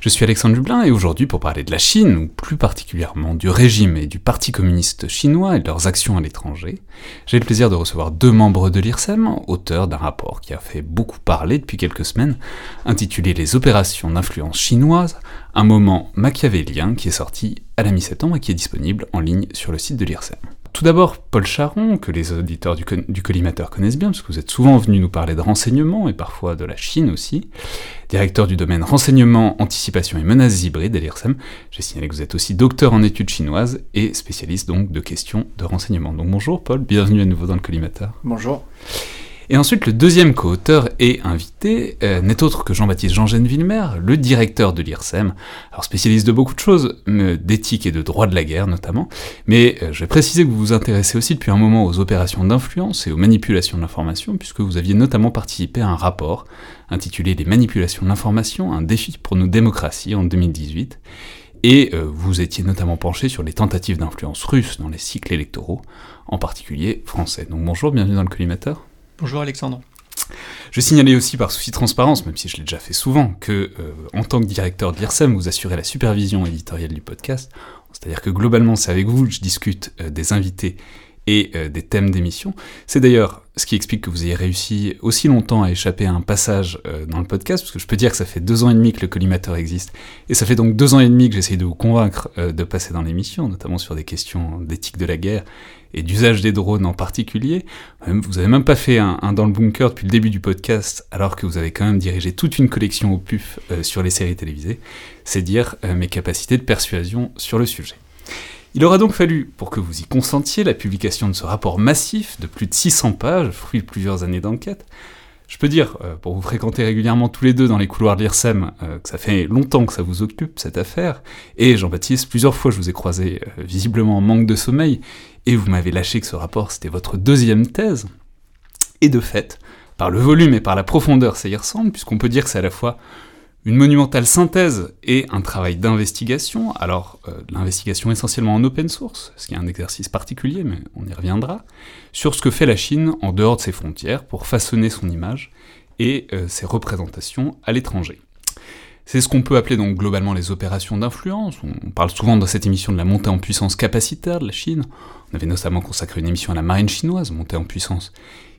Je suis Alexandre Dublin et aujourd'hui pour parler de la Chine, ou plus particulièrement du régime et du Parti communiste chinois et de leurs actions à l'étranger, j'ai le plaisir de recevoir deux membres de l'IRSEM, auteurs d'un rapport qui a fait beaucoup parler depuis quelques semaines, intitulé Les opérations d'influence chinoise, un moment machiavélien qui est sorti à la mi-septembre et qui est disponible en ligne sur le site de l'IRSEM. Tout d'abord, Paul Charon, que les auditeurs du, collimateur connaissent bien, parce que vous êtes souvent venu nous parler de renseignement, et parfois de la Chine aussi, directeur du domaine renseignement, anticipation et menaces hybrides à l'IRSEM. J'ai signalé que vous êtes aussi docteur en études chinoises et spécialiste donc de questions de renseignement. Donc bonjour Paul, bienvenue à nouveau dans le collimateur. Bonjour. Et ensuite, le deuxième co-auteur et invité euh, n'est autre que Jean-Baptiste Jean-Gène Villemer, le directeur de l'IRSEM, alors spécialiste de beaucoup de choses, d'éthique et de droit de la guerre notamment, mais euh, je vais préciser que vous vous intéressez aussi depuis un moment aux opérations d'influence et aux manipulations de l'information, puisque vous aviez notamment participé à un rapport intitulé Les manipulations de l'information, un défi pour nos démocraties en 2018, et euh, vous étiez notamment penché sur les tentatives d'influence russe dans les cycles électoraux, en particulier français. Donc bonjour, bienvenue dans le collimateur. Bonjour Alexandre. Je signalais aussi par souci de transparence, même si je l'ai déjà fait souvent, que euh, en tant que directeur de l'IRSEM, vous assurez la supervision éditoriale du podcast. C'est-à-dire que globalement, c'est avec vous que je discute euh, des invités et euh, des thèmes d'émission. C'est d'ailleurs ce qui explique que vous ayez réussi aussi longtemps à échapper à un passage dans le podcast, parce que je peux dire que ça fait deux ans et demi que le collimateur existe, et ça fait donc deux ans et demi que j'essaye de vous convaincre de passer dans l'émission, notamment sur des questions d'éthique de la guerre et d'usage des drones en particulier. Vous avez même pas fait un, dans le bunker depuis le début du podcast, alors que vous avez quand même dirigé toute une collection au PUF euh, sur les séries télévisées. C'est dire euh, mes capacités de persuasion sur le sujet. Il aura donc fallu, pour que vous y consentiez, la publication de ce rapport massif de plus de 600 pages, fruit de plusieurs années d'enquête, je peux dire, euh, pour vous fréquenter régulièrement tous les deux dans les couloirs de l'IRSEM, euh, que ça fait longtemps que ça vous occupe, cette affaire, et Jean-Baptiste, plusieurs fois je vous ai croisé euh, visiblement en manque de sommeil, et vous m'avez lâché que ce rapport c'était votre deuxième thèse, et de fait, par le volume et par la profondeur ça y ressemble, puisqu'on peut dire que c'est à la fois une monumentale synthèse et un travail d'investigation, alors euh, l'investigation essentiellement en open source, ce qui est un exercice particulier, mais on y reviendra, sur ce que fait la Chine en dehors de ses frontières pour façonner son image et euh, ses représentations à l'étranger. C'est ce qu'on peut appeler donc globalement les opérations d'influence. On parle souvent dans cette émission de la montée en puissance capacitaire de la Chine. On avait notamment consacré une émission à la marine chinoise, montée en puissance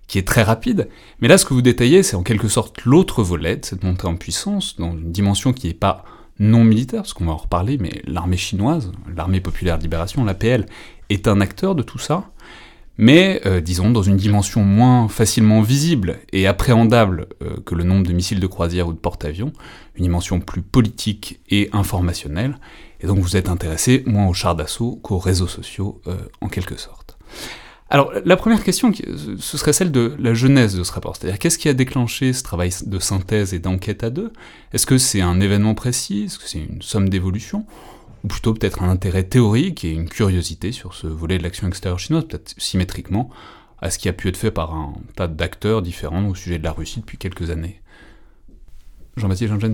qui est très rapide. Mais là, ce que vous détaillez, c'est en quelque sorte l'autre volet de cette montée en puissance, dans une dimension qui n'est pas non militaire, parce qu'on va en reparler, mais l'armée chinoise, l'armée populaire de libération, l'APL, est un acteur de tout ça, mais euh, disons dans une dimension moins facilement visible et appréhendable euh, que le nombre de missiles de croisière ou de porte-avions, une dimension plus politique et informationnelle, et donc vous êtes intéressé moins aux chars d'assaut qu'aux réseaux sociaux euh, en quelque sorte. Alors, la première question, ce serait celle de la genèse de ce rapport. C'est-à-dire, qu'est-ce qui a déclenché ce travail de synthèse et d'enquête à deux? Est-ce que c'est un événement précis? Est-ce que c'est une somme d'évolution? Ou plutôt peut-être un intérêt théorique et une curiosité sur ce volet de l'action extérieure chinoise, peut-être symétriquement à ce qui a pu être fait par un tas d'acteurs différents au sujet de la Russie depuis quelques années? Jean-Baptiste Jean-Jean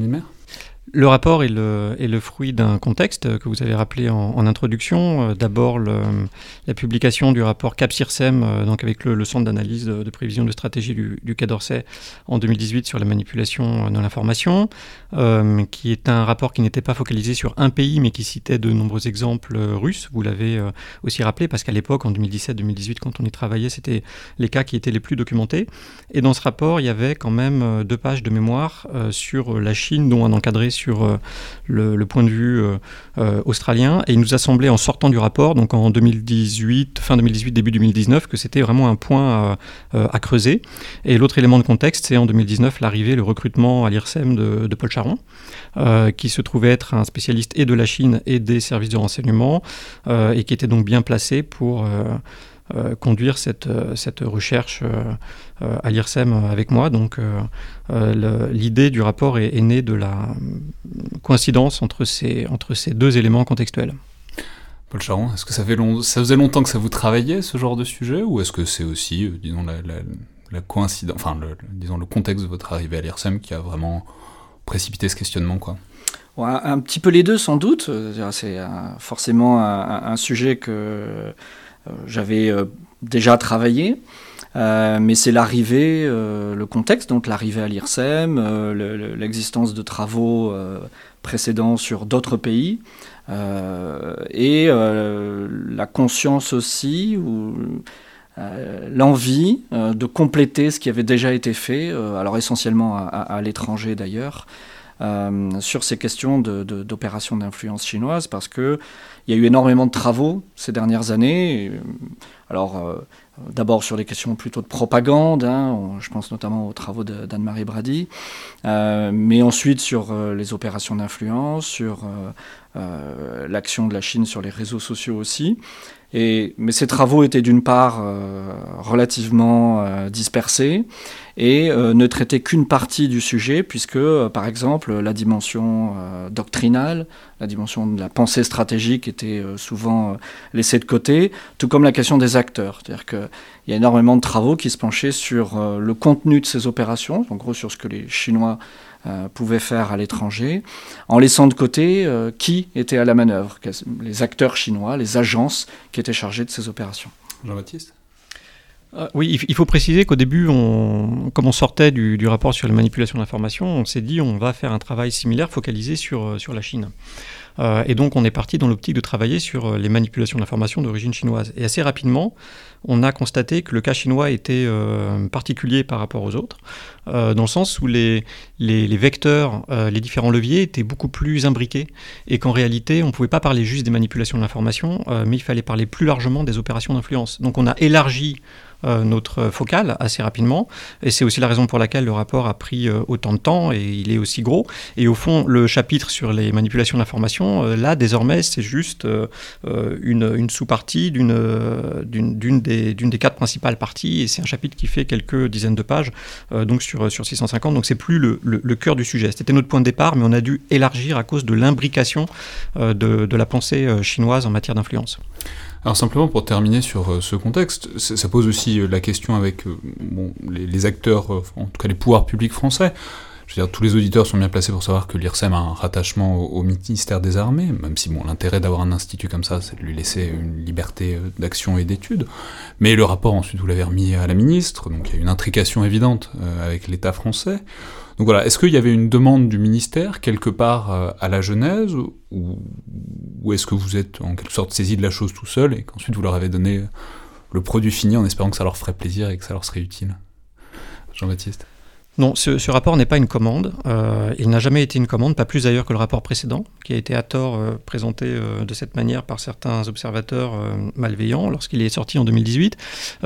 le rapport est le, fruit d'un contexte que vous avez rappelé en, introduction. Euh, d'abord, la publication du rapport CAPSIRSEM, euh, donc avec le, Centre d'analyse de, prévision de stratégie du, du Quai d'Orsay en 2018 sur la manipulation de l'information, euh, qui est un rapport qui n'était pas focalisé sur un pays, mais qui citait de nombreux exemples russes. Vous l'avez aussi rappelé, parce qu'à l'époque, en 2017-2018, quand on y travaillait, c'était les cas qui étaient les plus documentés. Et dans ce rapport, il y avait quand même deux pages de mémoire sur la Chine, dont un encadré sur euh, le, point de vue euh, euh, australien. Et il nous a semblé, en sortant du rapport, donc en 2018, fin 2018, début 2019, que c'était vraiment un point à, creuser. Et l'autre élément de contexte, c'est en 2019 l'arrivée, le recrutement à l'IRSEM de, Paul Charon, qui se trouvait être un spécialiste et de la Chine et des services de renseignement, et qui était donc bien placé pour conduire cette, euh, cette recherche euh, à l'IRSEM avec moi. Donc l'idée du rapport est, née de la coïncidence entre ces, entre ces deux éléments contextuels. Paul Charon, est-ce que ça, fait long... ça faisait longtemps que ça vous travaillait, ce genre de sujet, ou est-ce que c'est aussi, disons, la, la, coïncidence, enfin, le, disons, le contexte de votre arrivée à l'IRSEM qui a vraiment précipité ce questionnement, quoi? Un, petit peu les deux sans doute. C'est forcément un, sujet que j'avais déjà travaillé. mais c'est l'arrivée, le contexte, donc l'arrivée à l'IRSEM, l'existence de travaux précédents sur d'autres pays, et la conscience aussi, ou euh, l'envie euh, de compléter ce qui avait déjà été fait, euh, alors essentiellement à, l'étranger d'ailleurs, sur ces questions d'opérations d'influence chinoise, parce qu'il y a eu énormément de travaux ces dernières années. alors, d'abord sur les questions plutôt de propagande, hein, je pense notamment aux travaux d'Anne-Marie Brady, mais ensuite sur les opérations d'influence, sur l'action de la Chine sur les réseaux sociaux aussi mais ces travaux étaient d'une part euh, relativement euh, dispersés et euh, ne traitaient qu'une partie du sujet, puisque, par exemple, la dimension doctrinale, la dimension de la pensée stratégique était souvent laissée de côté, tout comme la question des acteurs. C'est-à-dire qu'il y a énormément de travaux qui se penchaient sur le contenu de ces opérations, en gros sur ce que les Chinois euh, pouvaient faire à l'étranger, en laissant de côté euh, qui était à la manœuvre, les acteurs chinois, les agences qui étaient chargées de ces opérations. Jean-Baptiste? Euh, oui, il faut préciser qu'au début, on, comme on sortait du, du rapport sur la manipulation d'information, on s'est dit on va faire un travail similaire focalisé sur, sur la Chine. Euh, et donc on est parti dans l'optique de travailler sur euh, les manipulations d'informations d'origine chinoise. Et assez rapidement, on a constaté que le cas chinois était euh, particulier par rapport aux autres, dans le sens où les, les, vecteurs, les différents leviers étaient beaucoup plus imbriqués, et qu'en réalité, on ne pouvait pas parler juste des manipulations de l'information, mais il fallait parler plus largement des opérations d'influence. Donc on a élargi notre focale assez rapidement. Et c'est aussi la raison pour laquelle le rapport a pris euh, autant de temps et il est aussi gros. Et au fond, le chapitre sur les manipulations d'information, euh, là, désormais, c'est juste une, sous-partie d'une des, quatre principales parties. Et c'est un chapitre qui fait quelques dizaines de pages, donc sur, sur 650. Donc c'est plus le, cœur du sujet. C'était notre point de départ, mais on a dû élargir à cause de l'imbrication de la pensée chinoise en matière d'influence. Alors simplement pour terminer sur euh, ce contexte, ça pose aussi euh, la question avec euh, les, acteurs, en tout cas les pouvoirs publics français. Je veux dire, tous les auditeurs sont bien placés pour savoir que l'IRSEM a un rattachement au, ministère des Armées, même si bon, l'intérêt d'avoir un institut comme ça, c'est de lui laisser une liberté d'action et d'étude. Mais le rapport, ensuite, vous l'avez remis à la ministre, donc il y a une intrication évidente avec l'État français. Donc voilà, est-ce qu'il y avait une demande du ministère quelque part euh, à la Genèse, ou, est-ce que vous êtes en quelque sorte saisi de la chose tout seul et qu'ensuite vous leur avez donné le produit fini en espérant que ça leur ferait plaisir et que ça leur serait utile? Jean-Baptiste non, ce, rapport n'est pas une commande. Euh, il n'a jamais été une commande, pas plus d'ailleurs que le rapport précédent, qui a été à tort euh, présenté euh, de cette manière par certains observateurs malveillants lorsqu'il est sorti en 2018.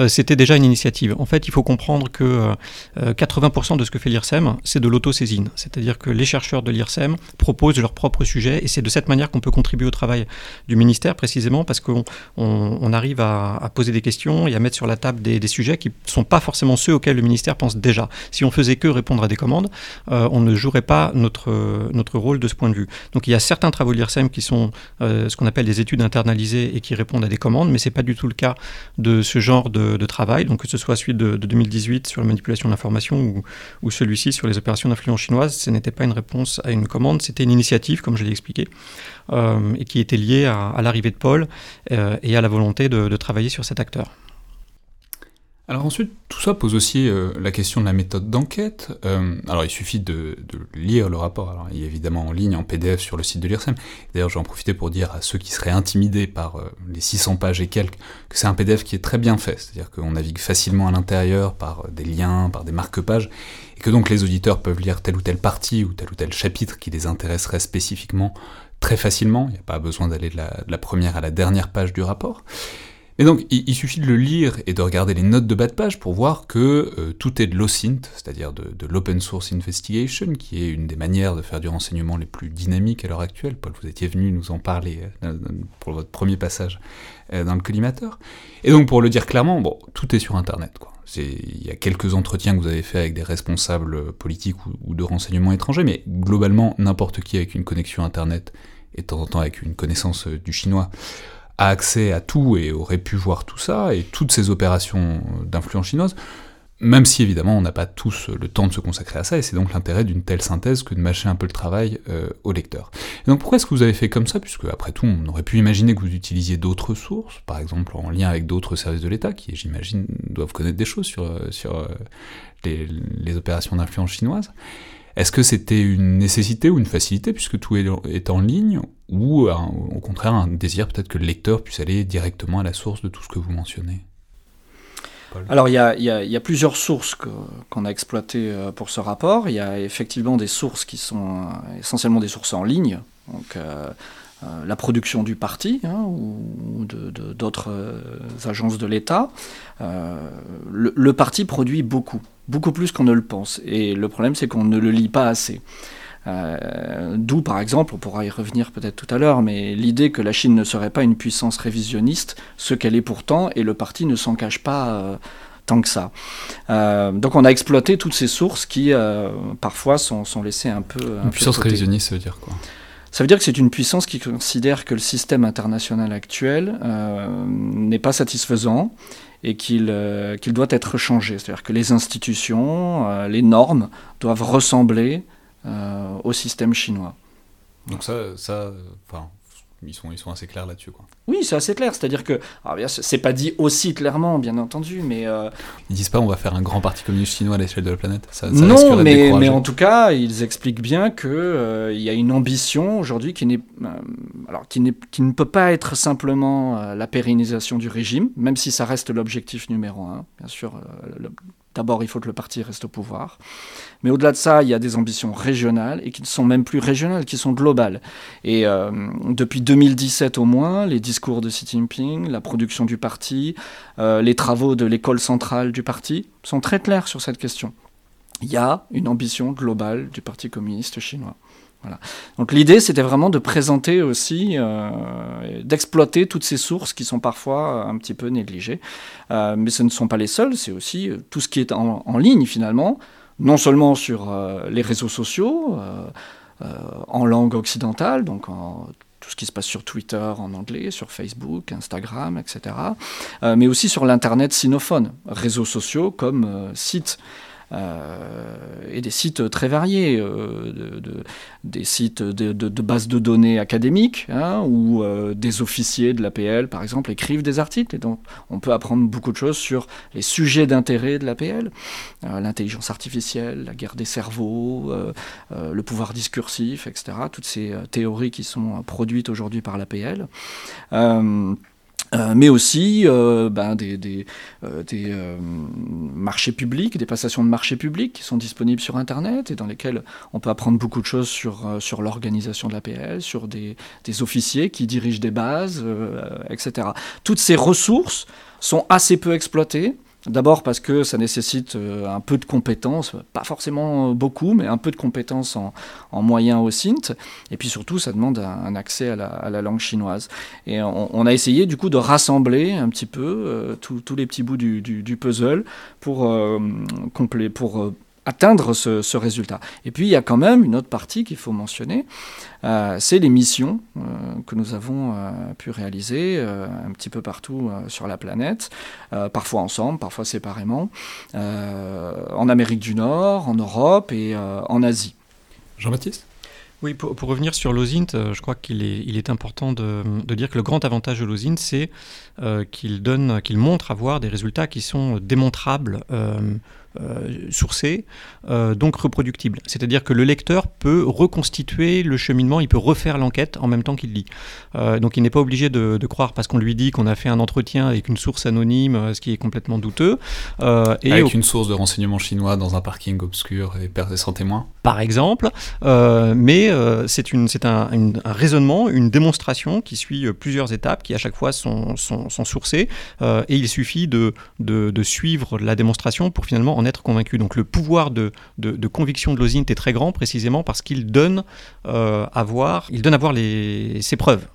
C'était déjà une initiative. En fait, il faut comprendre que 80% de ce que fait l'IRSEM, c'est de l'autosaisine. C'est-à-dire que les chercheurs de l'IRSEM proposent leur propre sujet et c'est de cette manière qu'on peut contribuer au travail du ministère, précisément parce qu'on on, arrive à, poser des questions et à mettre sur la table des, des sujets qui ne sont pas forcément ceux auxquels le ministère pense déjà. Si on faisait que répondre à des commandes, euh, on ne jouerait pas notre, rôle de ce point de vue. Donc il y a certains travaux de l'IRSEM qui sont euh, ce qu'on appelle des études internalisées et qui répondent à des commandes, mais ce n'est pas du tout le cas de ce genre de, travail, donc que ce soit celui de, 2018 sur la manipulation d'informations ou, ou celui-ci sur les opérations d'influence chinoise, ce n'était pas une réponse à une commande, c'était une initiative, comme je l'ai expliqué, euh, et qui était liée à, l'arrivée de Paul et à la volonté de travailler sur cet acteur. Alors ensuite, tout ça pose aussi euh, la question de la méthode d'enquête. Euh, alors il suffit de, lire le rapport, alors il est évidemment en ligne, en PDF sur le site de l'IRSEM. D'ailleurs j'en profiter pour dire à ceux qui seraient intimidés par euh, les 600 pages et quelques que c'est un PDF qui est très bien fait, c'est-à-dire qu'on navigue facilement à l'intérieur par des liens, par des marque-pages, et que donc les auditeurs peuvent lire telle ou telle partie ou tel ou tel chapitre qui les intéresserait spécifiquement très facilement, il n'y a pas besoin d'aller de, de la première à la dernière page du rapport. Et donc, il, suffit de le lire et de regarder les notes de bas de page pour voir que euh, tout est de l'OSINT, c'est-à-dire de, l'Open Source Investigation, qui est une des manières de faire du renseignement les plus dynamiques à l'heure actuelle. Paul, vous étiez venu nous en parler euh, pour votre premier passage euh, dans le collimateur. Et donc, pour le dire clairement, bon, tout est sur Internet. Il y a quelques entretiens que vous avez fait avec des responsables politiques ou, ou de renseignement étrangers, mais globalement, n'importe qui avec une connexion Internet et de temps en temps avec une connaissance du chinois a accès à tout et aurait pu voir tout ça, et toutes ces opérations d'influence chinoise, même si évidemment on n'a pas tous le temps de se consacrer à ça, et c'est donc l'intérêt d'une telle synthèse que de mâcher un peu le travail euh, au lecteur. Et donc pourquoi est-ce que vous avez fait comme ça, puisque après tout on aurait pu imaginer que vous utilisiez d'autres sources, par exemple en lien avec d'autres services de l'État, qui j'imagine doivent connaître des choses sur, euh, sur euh, les, les, opérations d'influence chinoise. Est-ce que c'était une nécessité ou une facilité, puisque tout est en ligne, ou au contraire un désir peut-être que le lecteur puisse aller directement à la source de tout ce que vous mentionnez? Alors, il y, a, plusieurs sources qu'on a exploitées euh, pour ce rapport. Il y a effectivement des sources qui sont euh, essentiellement des sources en ligne, donc euh, la production du parti hein, ou d'autres agences de l'État. le, parti produit beaucoup, beaucoup plus qu'on ne le pense. Et le problème, c'est qu'on ne le lit pas assez. Euh, d'où, par exemple, on pourra y revenir peut-être tout à l'heure, mais l'idée que la Chine ne serait pas une puissance révisionniste, ce qu'elle est pourtant, et le parti ne s'en cache pas euh, tant que ça. Euh, donc on a exploité toutes ces sources qui, parfois, sont, laissées un peu... une puissance révisionniste, ça veut dire quoi? Ça veut dire que c'est une puissance qui considère que le système international actuel n'est pas satisfaisant et qu'il qu'il doit être changé. C'est-à-dire que les institutions, les normes doivent ressembler euh, au système chinois. Donc ça, ça enfin, ils sont, ils sont assez clairs là-dessus. Quoi. Oui, c'est assez clair. C'est-à-dire que, c'est pas dit aussi clairement, bien entendu, mais. Euh, ils disent pas on va faire un grand parti communiste chinois à l'échelle de la planète. Ça, non, mais, mais en tout cas, ils expliquent bien qu'il euh, il y a une ambition aujourd'hui qui, n'est, alors, qui, n'est, qui ne peut pas être simplement la pérennisation du régime, même si ça reste l'objectif numéro un. Bien sûr, D'abord, il faut que le parti reste au pouvoir. Mais au-delà de ça, il y a des ambitions régionales et qui ne sont même plus régionales, qui sont globales. Et euh, depuis 2017 au moins, les discours de Xi Jinping, la production du parti, euh, les travaux de l'école centrale du parti sont très clairs sur cette question. Il y a une ambition globale du Parti communiste chinois. Donc l'idée, c'était vraiment de présenter aussi, euh, d'exploiter toutes ces sources qui sont parfois un petit peu négligées. Euh, mais ce ne sont pas les seules, c'est aussi euh, tout ce qui est en, ligne finalement, non seulement sur les réseaux sociaux, en langue occidentale, donc tout ce qui se passe sur Twitter en anglais, sur Facebook, Instagram, etc., mais aussi sur l'Internet sinophone, réseaux sociaux comme sites. Euh, et des sites très variés, euh, de, des sites de, bases de données académiques, hein, où euh, des officiers de l'APL, par exemple, écrivent des articles, et donc on peut apprendre beaucoup de choses sur les sujets d'intérêt de l'APL, l'intelligence artificielle, la guerre des cerveaux, le pouvoir discursif, etc., toutes ces théories qui sont produites aujourd'hui par l'APL. Euh, mais aussi euh, ben, des, euh, des marchés publics, des passations de marchés publics qui sont disponibles sur Internet et dans lesquels on peut apprendre beaucoup de choses sur, sur l'organisation de l'APL, sur des, des, officiers qui dirigent des bases, etc. Toutes ces ressources sont assez peu exploitées. D'abord parce que ça nécessite euh, un peu de compétences, pas forcément beaucoup, mais un peu de compétences en, en moyens au SINT. Et puis surtout, ça demande un, accès à la, langue chinoise. Et on, a essayé du coup de rassembler un petit peu euh, tous les petits bouts du, puzzle pour, euh, pour atteindre ce, résultat. Et puis il y a quand même une autre partie qu'il faut mentionner, euh, c'est les missions euh, que nous avons euh, pu réaliser un petit peu partout sur la planète, parfois ensemble, parfois séparément, en Amérique du Nord, en Europe et en Asie. Jean-Baptiste? Oui, pour, revenir sur l'OSINT, je crois qu'il est, il est important de, dire que le grand avantage de l'OSINT, c'est qu'il donne, qu'il montre avoir des résultats qui sont démontrables euh, sourcé, euh, donc reproductible. C'est-à-dire que le lecteur peut reconstituer le cheminement, il peut refaire l'enquête en même temps qu'il lit. Euh, donc il n'est pas obligé de, croire parce qu'on lui dit qu'on a fait un entretien avec une source anonyme, ce qui est complètement douteux. et avec une source de renseignement chinois dans un parking obscur et sans témoin Par exemple, mais c'est un, un, raisonnement, une démonstration qui suit plusieurs étapes, qui à chaque fois sont, sont, sourcées, et il suffit de, de, de suivre la démonstration pour finalement en être convaincu. Donc le pouvoir de, conviction de Lozint est très grand précisément parce qu'il donne, euh, à voir les, ses preuves.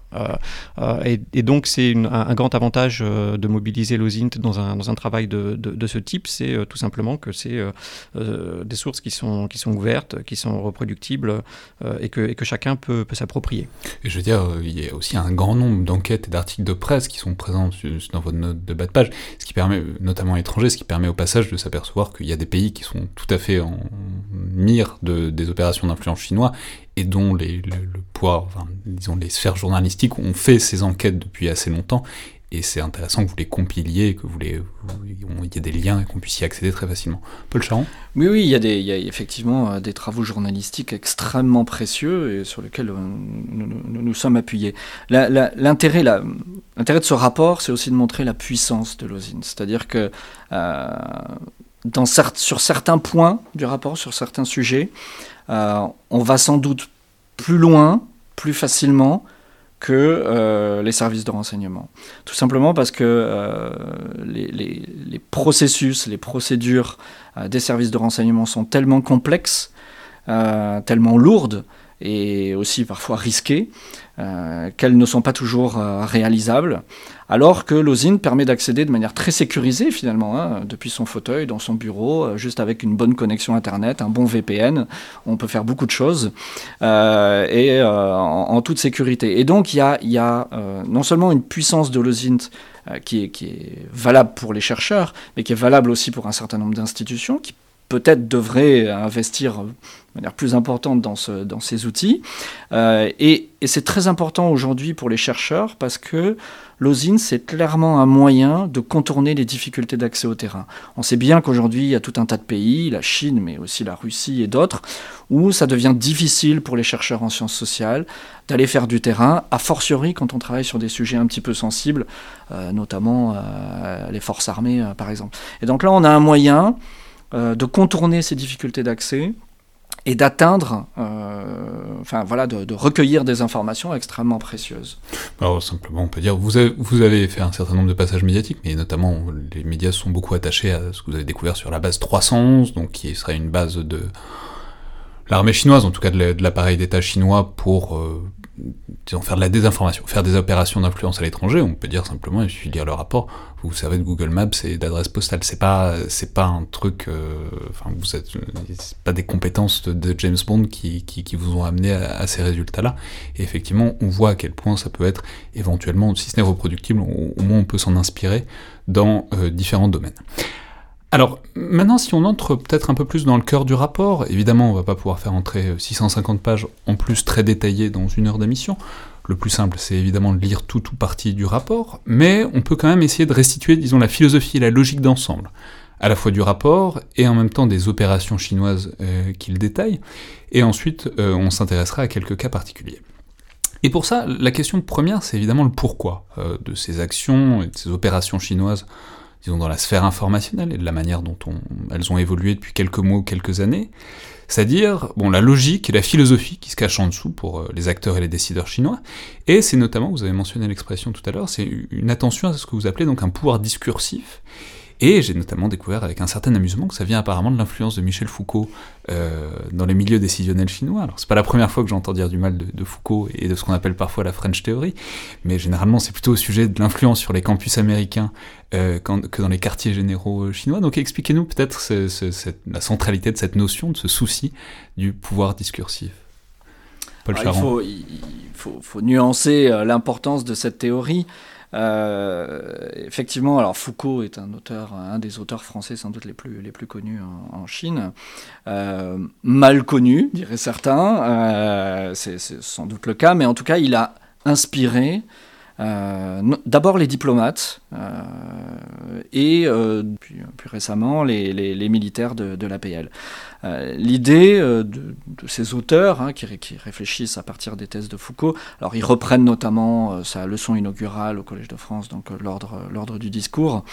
Et, donc c'est un, grand avantage de mobiliser l'OSINT dans un, dans un travail de, ce type, c'est tout simplement que c'est des sources qui sont, ouvertes, qui sont reproductibles et, que, chacun peut, s'approprier. Et je veux dire, il y a aussi un grand nombre d'enquêtes et d'articles de presse qui sont présents dans votre note de bas de page, ce qui permet, notamment étranger, ce qui permet au passage de s'apercevoir qu'il y a des pays qui sont tout à fait en mire de, des opérations d'influence chinois et dont les, le, poids, disons les sphères journalistiques ont fait ces enquêtes depuis assez longtemps et c'est intéressant que vous les compiliez, que vous les, il y ait des liens et qu'on puisse y accéder très facilement. Paul Charon? Oui, oui, il y, a des, il y a effectivement euh, des travaux journalistiques extrêmement précieux et sur lesquels euh, nous nous, sommes appuyés. L'intérêt de ce rapport, c'est aussi de montrer la puissance de l'OSIN. C'est-à-dire que euh, dans, sur certains points du rapport, sur certains sujets, on va sans doute plus loin, plus facilement, que euh, les services de renseignement. Tout simplement parce que euh, les, processus, les procédures euh, des services de renseignement sont tellement complexes, tellement lourdes, et aussi parfois risquées, euh, qu'elles ne sont pas toujours euh, réalisables, alors que l'OSINT permet d'accéder de manière très sécurisée finalement, hein, depuis son fauteuil, dans son bureau, euh, juste avec une bonne connexion Internet, un bon VPN, on peut faire beaucoup de choses, et en, toute sécurité. Et donc il y a, non seulement une puissance de l'OSINT qui est, valable pour les chercheurs, mais qui est valable aussi pour un certain nombre d'institutions qui peut-être devrait investir de manière plus importante dans, ce, dans ces outils. Euh, et, c'est très important aujourd'hui pour les chercheurs parce que l'OSIN, c'est clairement un moyen de contourner les difficultés d'accès au terrain. On sait bien qu'aujourd'hui, il y a tout un tas de pays, la Chine, mais aussi la Russie et d'autres, où ça devient difficile pour les chercheurs en sciences sociales d'aller faire du terrain, a fortiori quand on travaille sur des sujets un petit peu sensibles, euh, notamment euh, les forces armées, par exemple. Et donc là, on a un moyen de contourner ces difficultés d'accès et d'atteindre, euh, enfin voilà, de, recueillir des informations extrêmement précieuses. Alors simplement, on peut dire, vous avez, vous avez fait un certain nombre de passages médiatiques, mais notamment les médias sont beaucoup attachés à ce que vous avez découvert sur la base 311, donc qui serait une base de l'armée chinoise, en tout cas de l'appareil d'État chinois pour euh, faire de la désinformation, faire des opérations d'influence à l'étranger, on peut dire simplement, il suffit de lire le rapport, vous savez de Google Maps et d'adresse postale, c'est pas, c'est pas un truc, euh, enfin, vous êtes, pas des compétences de, James Bond qui, qui, qui, vous ont amené à, ces résultats-là, et effectivement, on voit à quel point ça peut être éventuellement, si ce n'est reproductible, au, moins on peut s'en inspirer dans euh, différents domaines. Alors, maintenant, si on entre peut-être un peu plus dans le cœur du rapport, évidemment, on va pas pouvoir faire entrer 650 pages en plus très détaillées dans une heure d'émission. Le plus simple, c'est évidemment de lire tout ou partie du rapport, mais on peut quand même essayer de restituer, disons, la philosophie et la logique d'ensemble, à la fois du rapport et en même temps des opérations chinoises euh, qu'il détaille, et ensuite euh, on s'intéressera à quelques cas particuliers. Et pour ça, la question première, c'est évidemment le pourquoi euh, de ces actions et de ces opérations chinoises disons, dans la sphère informationnelle et de la manière dont elles ont évolué depuis quelques mois ou quelques années. C'est-à-dire, bon, la logique et la philosophie qui se cachent en dessous pour euh, les acteurs et les décideurs chinois. Et c'est notamment, vous avez mentionné l'expression tout à l'heure, c'est une attention à ce que vous appelez donc un pouvoir discursif et j'ai notamment découvert avec un certain amusement que ça vient apparemment de l'influence de Michel Foucault euh, dans les milieux décisionnels chinois. Alors c'est pas la première fois que j'entends dire du mal de, Foucault et de ce qu'on appelle parfois la French Theory, mais généralement c'est plutôt au sujet de l'influence sur les campus américains euh, que dans les quartiers généraux euh, chinois. Donc expliquez-nous peut-être la centralité de cette notion, de ce souci du pouvoir discursif. Paul il, faut, il faut, nuancer l'importance de cette théorie. Euh, effectivement, alors Foucault est un auteur, un des auteurs français sans doute les plus, connus en, Chine, euh, mal connu, diraient certains, euh, c'est sans doute le cas, mais en tout cas, il a inspiré d'abord les diplomates euh, et euh, puis, plus récemment les, militaires de, l'APL. L'idée de, de, ces auteurs hein, qui, qui, réfléchissent à partir des thèses de Foucault, alors ils reprennent notamment sa leçon inaugurale au Collège de France, donc l'ordre du discours,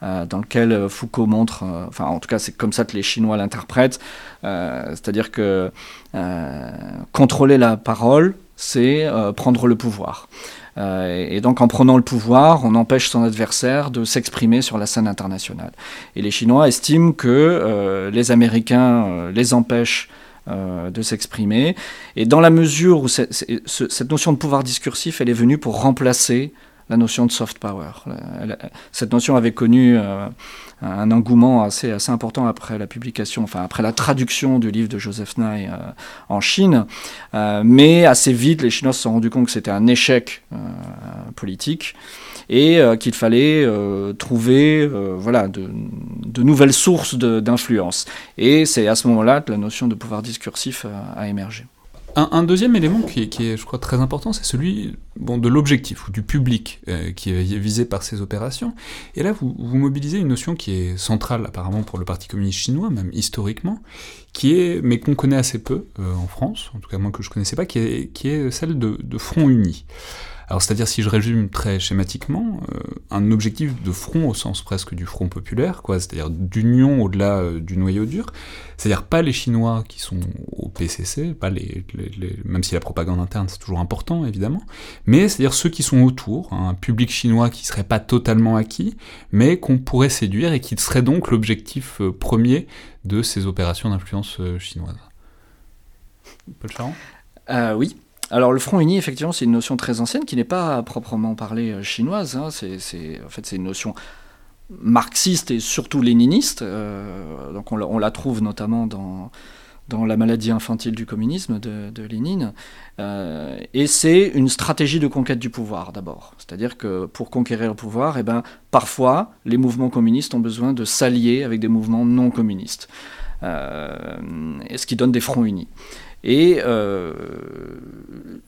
dans lequel Foucault montre, enfin en tout cas c'est comme ça que les Chinois l'interprètent, c'est-à-dire que contrôler la parole, c'est prendre le pouvoir. Euh, et donc en prenant le pouvoir, on empêche son adversaire de s'exprimer sur la scène internationale. Et les Chinois estiment que euh, les Américains euh, les empêchent de s'exprimer. Et dans la mesure où cette notion de pouvoir discursif, elle est venue pour remplacer la notion de soft power. Cette notion avait connu un engouement assez, important après la publication, enfin après la traduction du livre de Joseph Nye euh, en Chine. Euh, mais assez vite, les Chinois se sont rendus compte que c'était un échec euh, politique et qu'il fallait trouver voilà, de, nouvelles sources d'influence. Et c'est à ce moment-là que la notion de pouvoir discursif a émergé. Un, deuxième élément qui est, je crois, très important, c'est celui de l'objectif ou du public euh, qui est visé par ces opérations. Et là, vous, mobilisez une notion qui est centrale apparemment pour le Parti communiste chinois, même historiquement, qui est, mais qu'on connaît assez peu euh, en France, en tout cas moi que je connaissais pas, qui est, celle de front uni. Alors c'est-à-dire si je résume très schématiquement, euh, un objectif de front au sens presque du front populaire, quoi, c'est-à-dire d'union au-delà euh, du noyau dur, c'est-à-dire pas les Chinois qui sont au PCC, pas les, même si la propagande interne c'est toujours important évidemment, mais c'est-à-dire ceux qui sont autour, hein, un public chinois qui serait pas totalement acquis, mais qu'on pourrait séduire et qui serait donc l'objectif euh, premier de ces opérations d'influence chinoise. Paul Charon Oui, alors le Front uni, effectivement, c'est une notion très ancienne qui n'est pas proprement parlée euh, chinoise. Hein. C'est, en fait, c'est une notion marxiste et surtout léniniste. Euh, donc on la, trouve notamment dans, dans La maladie infantile du communisme de, Lénine. Euh, et c'est une stratégie de conquête du pouvoir d'abord. C'est-à-dire que pour conquérir le pouvoir, eh ben, parfois les mouvements communistes ont besoin de s'allier avec des mouvements non communistes. et ce qui donne des fronts unis. Et euh,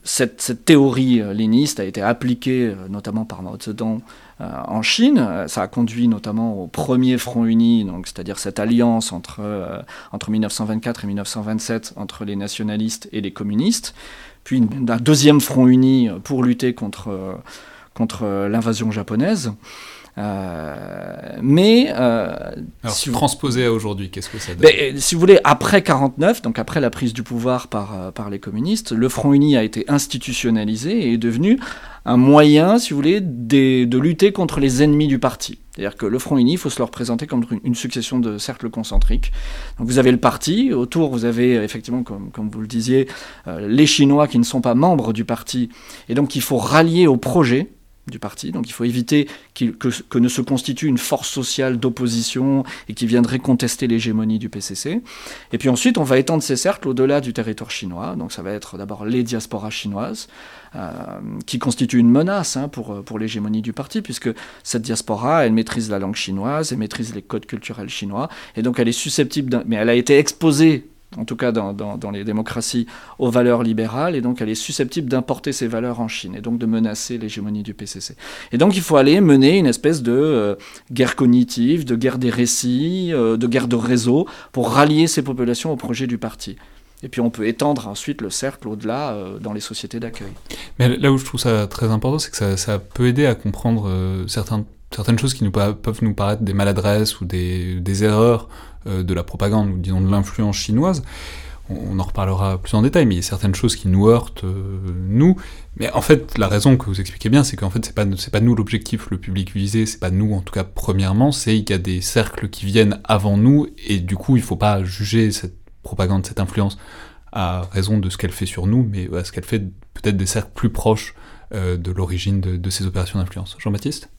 cette, théorie euh, léniste a été appliquée euh, notamment par Mao Zedong en Chine. Ça a conduit notamment au premier Front Uni, donc c'est-à-dire cette alliance entre, entre 1924 et 1927 entre les nationalistes et les communistes. Puis un deuxième Front Uni pour lutter contre, contre l'invasion japonaise. Euh, mais euh, Alors, si vous transposez à aujourd'hui, qu'est-ce que ça donne ben, Si vous voulez, après 49, donc après la prise du pouvoir par, euh, par les communistes, le Front Uni a été institutionnalisé et est devenu un moyen, si vous voulez, de, lutter contre les ennemis du parti. C'est-à-dire que le Front Uni, il faut se le représenter comme une, succession de cercles concentriques. Donc vous avez le parti, autour vous avez effectivement, comme, comme vous le disiez, les Chinois qui ne sont pas membres du parti, et donc il faut rallier au projet du parti. Donc il faut éviter que, ne se constitue une force sociale d'opposition et qui viendrait contester l'hégémonie du PCC. Et puis ensuite, on va étendre ces cercles au-delà du territoire chinois. Donc ça va être d'abord les diasporas chinoises, euh, qui constituent une menace hein, pour, pour l'hégémonie du parti, puisque cette diaspora, elle maîtrise la langue chinoise, elle maîtrise les codes culturels chinois, et donc elle est susceptible, mais elle a été exposée en tout cas dans, les démocraties, aux valeurs libérales, et donc elle est susceptible d'importer ces valeurs en Chine, et donc de menacer l'hégémonie du PCC. Et donc il faut aller mener une espèce de euh, guerre cognitive, de guerre des récits, euh, de guerre de réseau, pour rallier ces populations au projet du parti. Et puis on peut étendre ensuite le cercle au-delà euh, dans les sociétés d'accueil. Mais là où je trouve ça très important, c'est que ça, peut aider à comprendre certaines choses qui peuvent nous paraître des maladresses ou des, erreurs de la propagande, ou disons de l'influence chinoise. On, en reparlera plus en détail, mais il y a certaines choses qui nous heurtent, euh, nous. Mais en fait, la raison que vous expliquez bien, c'est qu'en fait, c'est pas, pas nous l'objectif, le public visé, c'est pas nous, en tout cas, premièrement, c'est qu'il y a des cercles qui viennent avant nous, et du coup, il faut pas juger cette propagande, cette influence à raison de ce qu'elle fait sur nous, mais à ce qu'elle fait peut-être des cercles plus proches euh, de l'origine de ces opérations d'influence. Jean-Baptiste?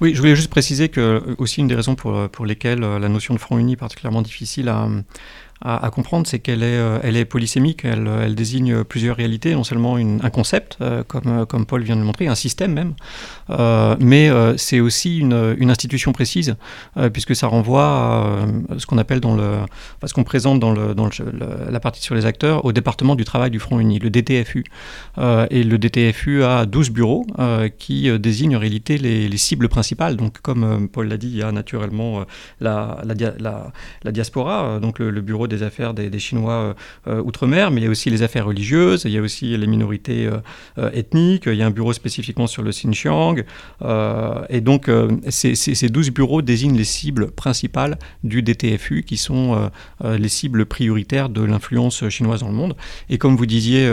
Oui, je voulais juste préciser que aussi une des raisons pour, pour lesquelles euh, la notion de front uni est particulièrement difficile à, à, comprendre, c'est qu'elle est, euh, elle est polysémique, elle, elle, désigne plusieurs réalités, non seulement un concept, euh, comme, euh, comme Paul vient de le montrer, un système même, mais c'est aussi une, institution précise, puisque ça renvoie à ce qu'on appelle dans le, ce qu'on présente dans, le, dans la partie sur les acteurs, au département du travail du Front Uni, le DTFU. et le DTFU a 12 bureaux qui désignent en réalité les, les cibles principales. Donc, comme Paul l'a dit, il y a naturellement la, la diaspora, donc le, le bureau des affaires des, Chinois euh, euh, outre-mer, mais il y a aussi les affaires religieuses, il y a aussi les minorités euh, ethniques, il y a un bureau spécifiquement sur le Xinjiang. et donc, ces, ces, 12 bureaux désignent les cibles principales du DTFU, qui sont les cibles prioritaires de l'influence chinoise dans le monde. Et comme vous disiez,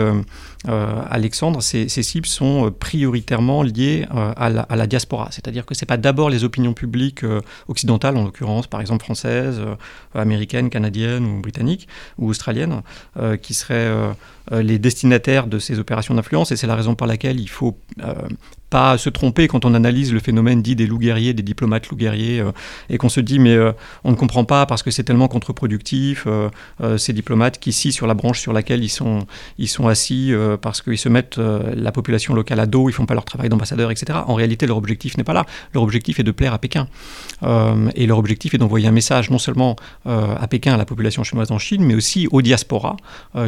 Alexandre, ces, cibles sont prioritairement liées à la, diaspora. C'est-à-dire que ce n'est pas d'abord les opinions publiques occidentales, en l'occurrence par exemple françaises, américaines, canadiennes ou britanniques, ou australiennes qui seraient les destinataires de ces opérations d'influence, et c'est la raison pour laquelle il faut pas se tromper quand on analyse le phénomène dit des loups guerriers, des diplomates loups guerriers, euh, et qu'on se dit mais euh, on ne comprend pas parce que c'est tellement contre-productif, euh, ces diplomates qui scient sur la branche sur laquelle ils sont, ils sont assis parce qu'ils se mettent la population locale à dos, ils font pas leur travail d'ambassadeur, etc. En réalité, leur objectif n'est pas là. Leur objectif est de plaire à Pékin. et leur objectif est d'envoyer un message non seulement à Pékin, à la population chinoise en Chine, mais aussi aux diasporas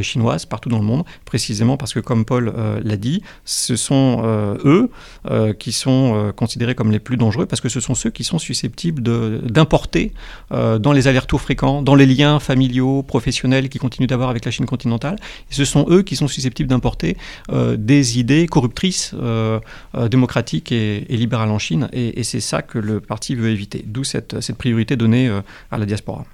chinoises partout dans le monde, précisément parce que, comme Paul l'a dit, ce sont eux euh, qui sont euh, considérés comme les plus dangereux parce que ce sont ceux qui sont susceptibles d'importer euh, dans les allers-retours fréquents, dans les liens familiaux, professionnels qu'ils continuent d'avoir avec la Chine continentale. Ce sont eux qui sont susceptibles d'importer des idées corruptrices, démocratiques et, libérales en Chine. Et, c'est ça que le parti veut éviter. D'où cette priorité donnée à la diaspora.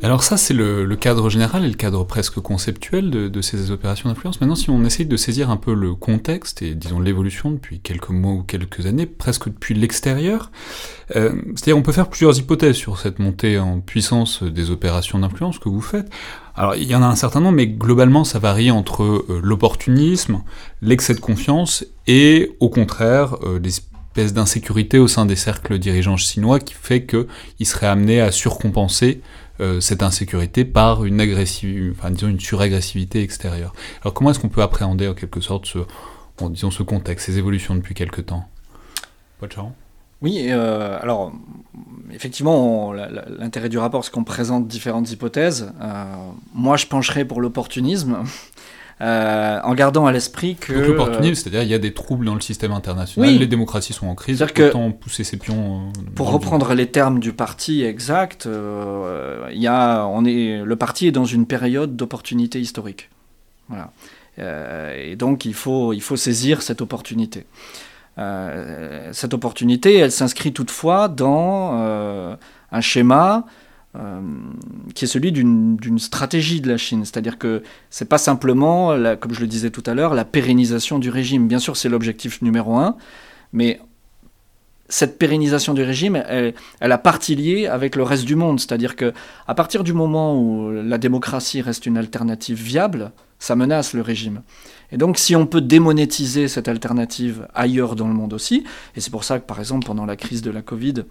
Alors ça, c'est le, cadre général et le cadre presque conceptuel de, ces opérations d'influence. Maintenant, si on essaye de saisir un peu le contexte et disons l'évolution depuis quelques mois ou quelques années, presque depuis l'extérieur, euh, c'est-à-dire on peut faire plusieurs hypothèses sur cette montée en puissance des opérations d'influence que vous faites. Alors il y en a un certain nombre, mais globalement ça varie entre euh, l'opportunisme, l'excès de confiance et au contraire euh, l'espèce d'insécurité au sein des cercles dirigeants chinois qui fait qu'ils seraient amenés à surcompenser euh, cette insécurité par une agressive, enfin disons une suragressivité extérieure. Alors comment est-ce qu'on peut appréhender en quelque sorte ce, disons ce contexte, ces évolutions depuis quelque temps? Paul Charon oui, euh, alors effectivement, l'intérêt du rapport, c'est qu'on présente différentes hypothèses. Euh, moi, je pencherais pour l'opportunisme. Euh, en gardant à l'esprit que... Donc l'opportunisme, c'est-à-dire il y a des troubles dans le système international, les démocraties sont en crise, autant pousser ses pions... Euh, pour reprendre les termes du parti exact, euh, y a, on est, le parti est dans une période d'opportunité historique. Voilà. et donc il faut, il faut saisir cette opportunité. cette opportunité, elle s'inscrit toutefois dans un schéma euh, qui est celui d'une stratégie de la Chine. C'est-à-dire que c'est pas simplement, comme je le disais tout à l'heure, la pérennisation du régime. Bien sûr, c'est l'objectif numéro un, mais cette pérennisation du régime, elle, elle, a partie liée avec le reste du monde. C'est-à-dire que à partir du moment où la démocratie reste une alternative viable, ça menace le régime. Et donc, si on peut démonétiser cette alternative ailleurs dans le monde aussi, et c'est pour ça que, par exemple, pendant la crise de la Covid,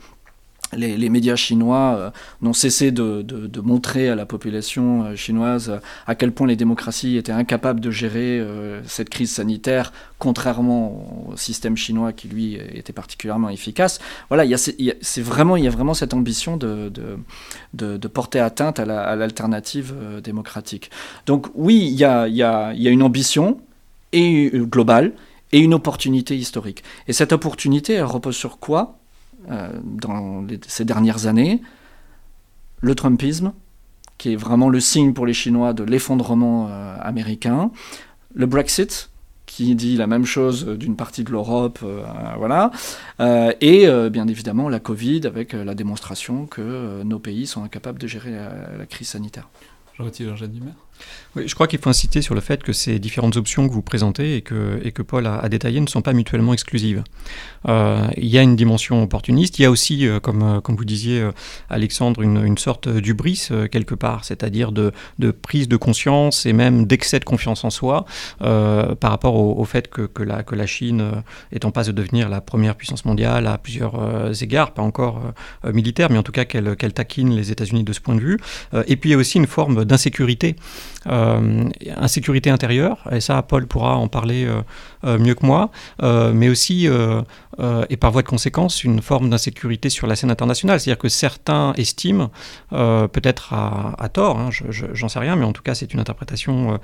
les, médias chinois euh, n'ont cessé de, montrer à la population euh, chinoise euh, à quel point les démocraties étaient incapables de gérer cette crise sanitaire, contrairement au système chinois qui lui était particulièrement efficace. Voilà, il y a, c'est vraiment, il y a vraiment cette ambition de, porter atteinte à l'alternative démocratique. Donc oui, il y a une ambition et globale et une opportunité historique. Et cette opportunité, elle repose sur quoi? Euh, dans ces dernières années, le Trumpisme, qui est vraiment le signe pour les Chinois de l'effondrement euh, américain, le Brexit, qui dit la même chose d'une partie de l'Europe, euh, voilà, et bien évidemment la Covid avec la démonstration que nos pays sont incapables de gérer la, crise sanitaire. Jean-Baptiste je crois qu'il faut insister sur le fait que ces différentes options que vous présentez et que, Paul a, détaillées ne sont pas mutuellement exclusives. Euh, il y a une dimension opportuniste, il y a aussi, euh, comme, euh, comme vous disiez, Alexandre, une, sorte d'ubris quelque part, c'est-à-dire de, prise de conscience et même d'excès de confiance en soi par rapport au, fait que, la, Chine est en passe de devenir la première puissance mondiale à plusieurs égards, pas encore militaire, mais en tout cas qu'elle taquine les États-Unis de ce point de vue. et puis il y a aussi une forme d'insécurité insécurité intérieure, et ça Paul pourra en parler euh, euh, mieux que moi, mais aussi, et par voie de conséquence, une forme d'insécurité sur la scène internationale. C'est-à-dire que certains estiment, peut-être à, tort, hein, j'en sais rien, mais en tout cas c'est une interprétation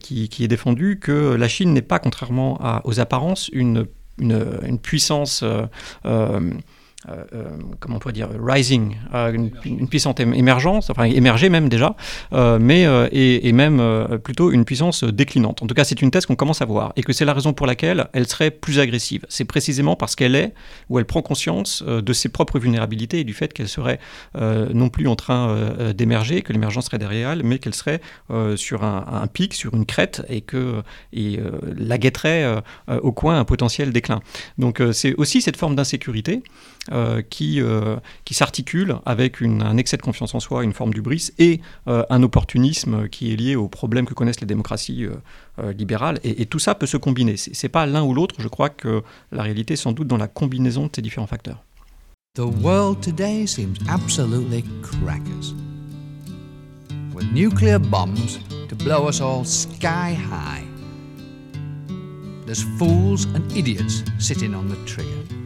qui, est défendue, que la Chine n'est pas, contrairement aux apparences, une, une puissance euh, euh, comment on pourrait dire, rising, euh, une, puissance émergence, enfin émergée même déjà, mais et, même plutôt une puissance déclinante. En tout cas, c'est une thèse qu'on commence à voir et que c'est la raison pour laquelle elle serait plus agressive. C'est précisément parce qu'elle est ou elle prend conscience de ses propres vulnérabilités et du fait qu'elle serait non plus en train d'émerger, que l'émergence serait derrière elle, mais qu'elle serait sur un, pic, sur une crête et que et, la guetterait au coin un potentiel déclin. Donc c'est aussi cette forme d'insécurité qui, qui s'articule avec un excès de confiance en soi, une forme d'ubris et un opportunisme qui est lié aux problèmes que connaissent les démocraties libérales. Et, tout ça peut se combiner. C'est pas l'un ou l'autre. Je crois que la réalité est sans doute dans la combinaison de ces différents facteurs. The world today seems absolutely crackers. With bombs to blow us all sky high. There's fools and idiots sitting on the trigger.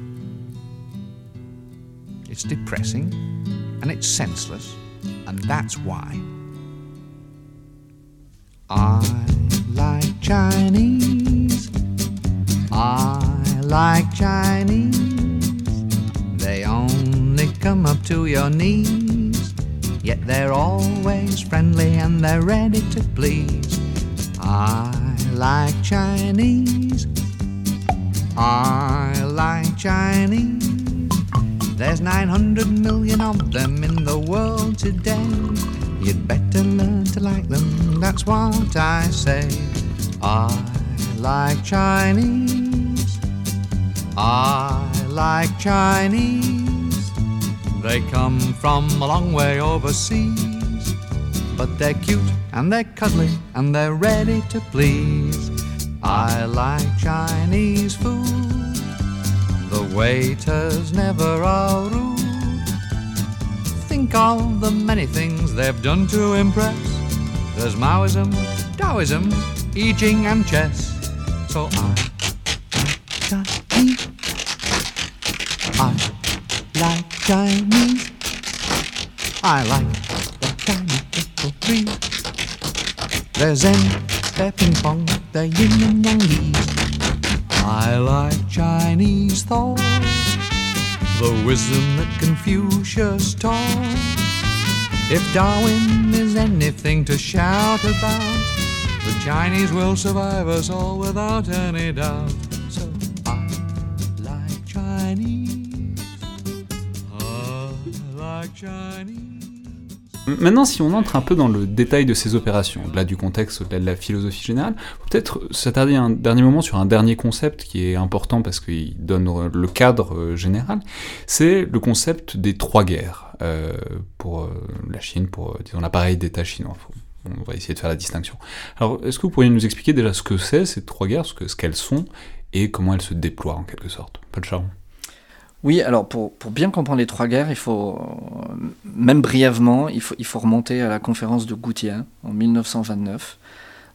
It's depressing and it's senseless, and that's why. I like Chinese. I like Chinese. They only come up to your knees, yet they're always friendly and they're ready to please. I like Chinese. I like Chinese. There's 900 million of them in the world today. You'd better learn to like them, that's what I say. I like Chinese. I like Chinese. They come from a long way overseas, but they're cute and they're cuddly and they're ready to please. I like Chinese food. Waiters never are rude. Think of the many things they've done to impress. There's Maoism, Taoism, I Ching, and chess. So I Chinese. I like Chinese. I like the tiny little trees. They're Zen, they're ping pong, they're yin and yang. I like Chinese thought, the wisdom that Confucius taught. If Darwin is anything to shout about, the Chinese will survive us all without any doubt. So I like Chinese Oh like Chinese. Maintenant, si on entre un peu dans le détail de ces opérations, au-delà du contexte, au-delà de la philosophie générale, peut-être s'attarder un dernier moment sur un dernier concept qui est important parce qu'il donne le cadre euh, général, c'est le concept des trois guerres euh, pour euh, la Chine, pour disons l'appareil d'État chinois. on va essayer de faire la distinction. Alors, est-ce que vous pourriez nous expliquer déjà ce que c'est ces trois guerres, ce qu'elles sont et comment elles se déploient en quelque sorte? Paul Charon. Oui, alors pour, pour, bien comprendre les trois guerres, il faut, même brièvement, il faut, il remonter à la conférence de Goutier en 1929,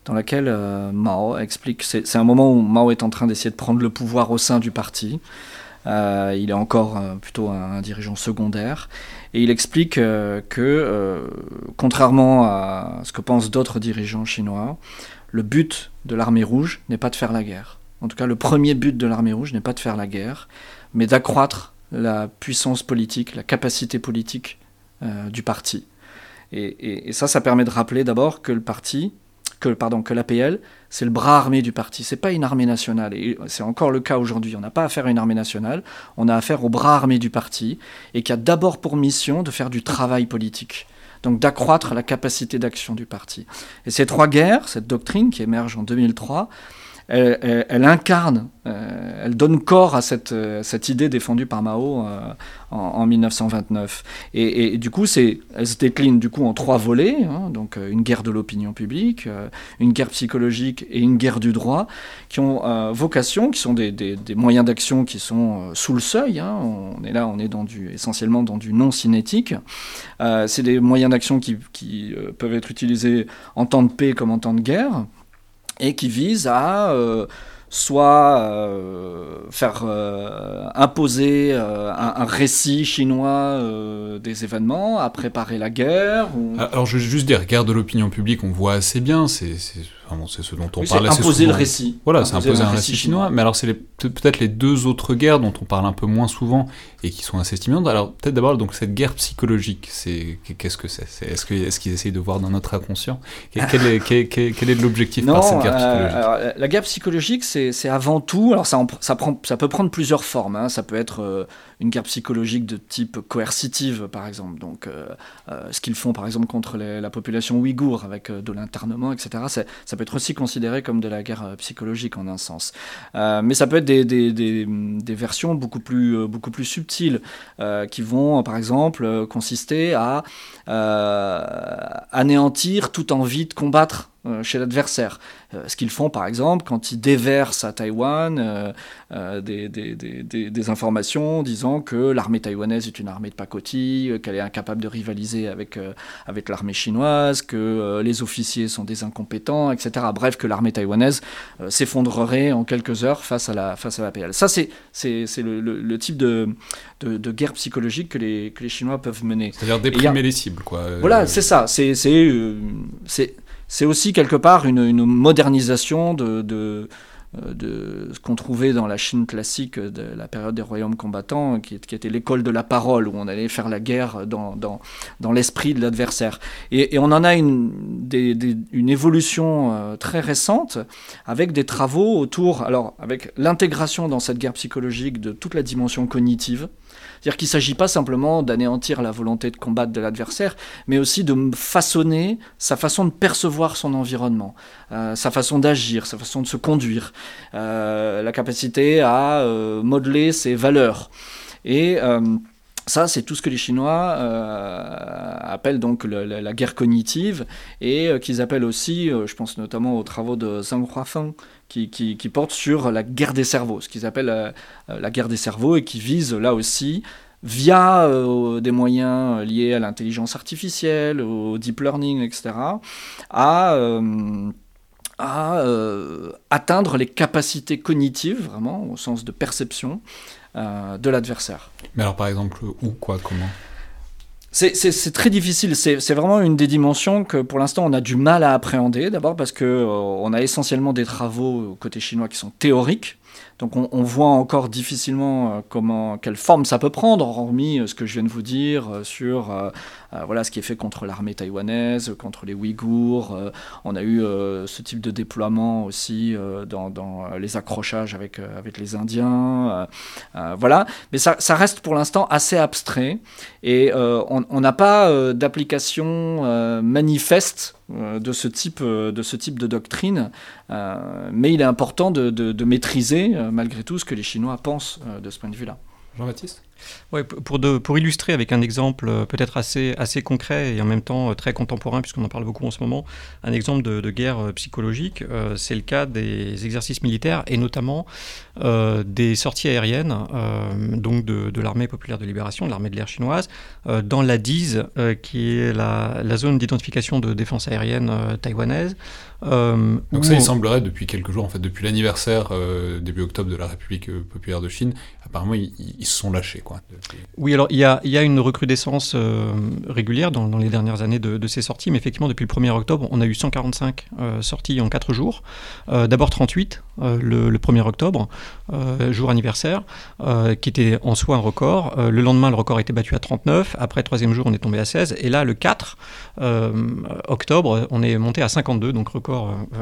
dans laquelle euh, Mao explique, c'est un moment où Mao est en train d'essayer de prendre le pouvoir au sein du parti, euh, il est encore euh, plutôt un, dirigeant secondaire, et il explique que, contrairement à ce que pensent d'autres dirigeants chinois, le but de l'armée rouge n'est pas de faire la guerre. En tout cas, le premier but de l'armée rouge n'est pas de faire la guerre, mais d'accroître la puissance politique, la capacité politique euh, du parti. Et, ça, ça permet de rappeler d'abord que le parti, que, pardon, que l'APL, c'est le bras armé du parti. C'est pas une armée nationale. Et c'est encore le cas aujourd'hui. On n'a pas affaire à une armée nationale. On a affaire au bras armé du parti et qui a d'abord pour mission de faire du travail politique. Donc d'accroître la capacité d'action du parti. Et ces trois guerres, cette doctrine qui émerge en 2003, elle, incarne, euh, elle donne corps à cette, euh, idée défendue par Mao euh, en, 1929. Et, du coup, elle se décline du coup en trois volets, hein, donc une guerre de l'opinion publique, une guerre psychologique et une guerre du droit, qui ont vocation, qui sont des, moyens d'action qui sont sous le seuil. Hein. on est là, on est dans du, essentiellement dans du non cinétique. C'est des moyens d'action qui peuvent être utilisés en temps de paix comme en temps de guerre et qui vise à euh, soit euh, faire euh, imposer un, récit chinois des événements, à préparer la guerre. Alors je veux juste dire, guerre de l'opinion publique, on voit assez bien, c'est c'est ce dont on parle assez imposer le récit. Voilà, c'est imposer un, récit chinois. Mais alors, c'est peut-être les deux autres guerres dont on parle un peu moins souvent et qui sont assez stimulantes. Alors, peut-être d'abord, donc cette guerre psychologique, c'est qu'est-ce que c'est? Est-ce qu'ils est essayent de voir dans notre inconscient? Quel, est, quel, est, l'objectif par cette guerre euh, psychologique? La guerre psychologique, c'est avant tout. Alors, ça, ça, prend, ça peut prendre plusieurs formes. Hein. Ça peut être euh, une guerre psychologique de type coercitive, par exemple. Donc, euh, ce qu'ils font, par exemple, contre la population ouïghour avec de l'internement, etc. Ça peut être aussi considéré comme de la guerre psychologique en un sens. mais ça peut être des, versions beaucoup plus, beaucoup plus subtiles qui vont, par exemple, consister à anéantir toute envie de combattre euh, chez l'adversaire. Euh, ce qu'ils font par exemple quand ils déversent à Taïwan euh, des, des, des, des, informations disant que l'armée taïwanaise est une armée de pacotille, qu'elle est incapable de rivaliser avec, avec l'armée chinoise, que les officiers sont des incompétents, etc. Bref, que l'armée taïwanaise s'effondrerait en quelques heures face à la, face à la PL. Ça, c'est, c'est, le, le, type de, de, de, guerre psychologique que les, que les Chinois peuvent mener. C'est-à-dire déprimer les cibles, quoi. Voilà, c'est ça. C'est, c'est, c'est c'est aussi quelque part une, modernisation de, de, euh, de ce qu'on trouvait dans la Chine classique de la période des royaumes combattants, qui, était l'école de la parole, où on allait faire la guerre dans l'esprit de l'adversaire. Et, on en a une, une évolution euh, très récente avec des travaux autour, alors avec l'intégration dans cette guerre psychologique de toute la dimension cognitive, c'est-à-dire qu'il ne s'agit pas simplement d'anéantir la volonté de combattre de l'adversaire, mais aussi de façonner sa façon de percevoir son environnement, euh, sa façon d'agir, sa façon de se conduire, euh, la capacité à euh, modeler ses valeurs. Et ça, c'est tout ce que les Chinois appellent donc la, guerre cognitive et qu'ils appellent aussi, je pense notamment aux travaux de Zhang Huafeng, qui, porte sur la guerre des cerveaux, ce qu'ils appellent euh, la, guerre des cerveaux et qui vise là aussi via euh, des moyens liés à l'intelligence artificielle, au deep learning, etc., euh, à atteindre les capacités cognitives, vraiment, au sens de perception, de l'adversaire. Mais alors par exemple, où, quoi, comment? C'est très difficile. C'est vraiment une des dimensions que pour l'instant on a du mal à appréhender. D'abord parce que euh, on a essentiellement des travaux côté chinois qui sont théoriques. Donc on, voit encore difficilement euh, comment, quelle forme ça peut prendre, hormis euh, ce que je viens de vous dire sur voilà ce qui est fait contre l'armée taïwanaise, contre les Ouïghours. on a eu ce type de déploiement aussi dans, les accrochages avec, avec les Indiens. voilà, mais ça, reste pour l'instant assez abstrait et on n'a pas d'application manifeste de ce type de, doctrine, mais il est important de, maîtriser malgré tout ce que les Chinois pensent euh, de ce point de vue-là. Jean-Baptiste? Pour, illustrer avec un exemple euh, peut-être assez, concret et en même temps euh, très contemporain, puisqu'on en parle beaucoup en ce moment, un exemple de, guerre psychologique, c'est le cas des exercices militaires et notamment des sorties aériennes donc de, l'armée populaire de libération, de l'armée de l'air chinoise, dans la DIZ, qui est la zone d'identification de défense aérienne taïwanaise. Donc ça, il semblerait depuis quelques jours, en fait, depuis l'anniversaire début octobre de la République populaire de Chine, apparemment ils, ils se sont lâchés, quoi. Oui, alors il y a, y a, une recrudescence euh, régulière dans, dans, les dernières années de, de, ces sorties, mais effectivement depuis le 1er octobre, on a eu 145 euh, sorties en 4 jours. Euh, d'abord 38 le, le, 1er octobre, jour anniversaire, qui était en soi un record. le lendemain, le record était battu à 39. Après, troisième jour, on est tombé à 16. Et là, le 4 octobre, on est monté à 52, donc record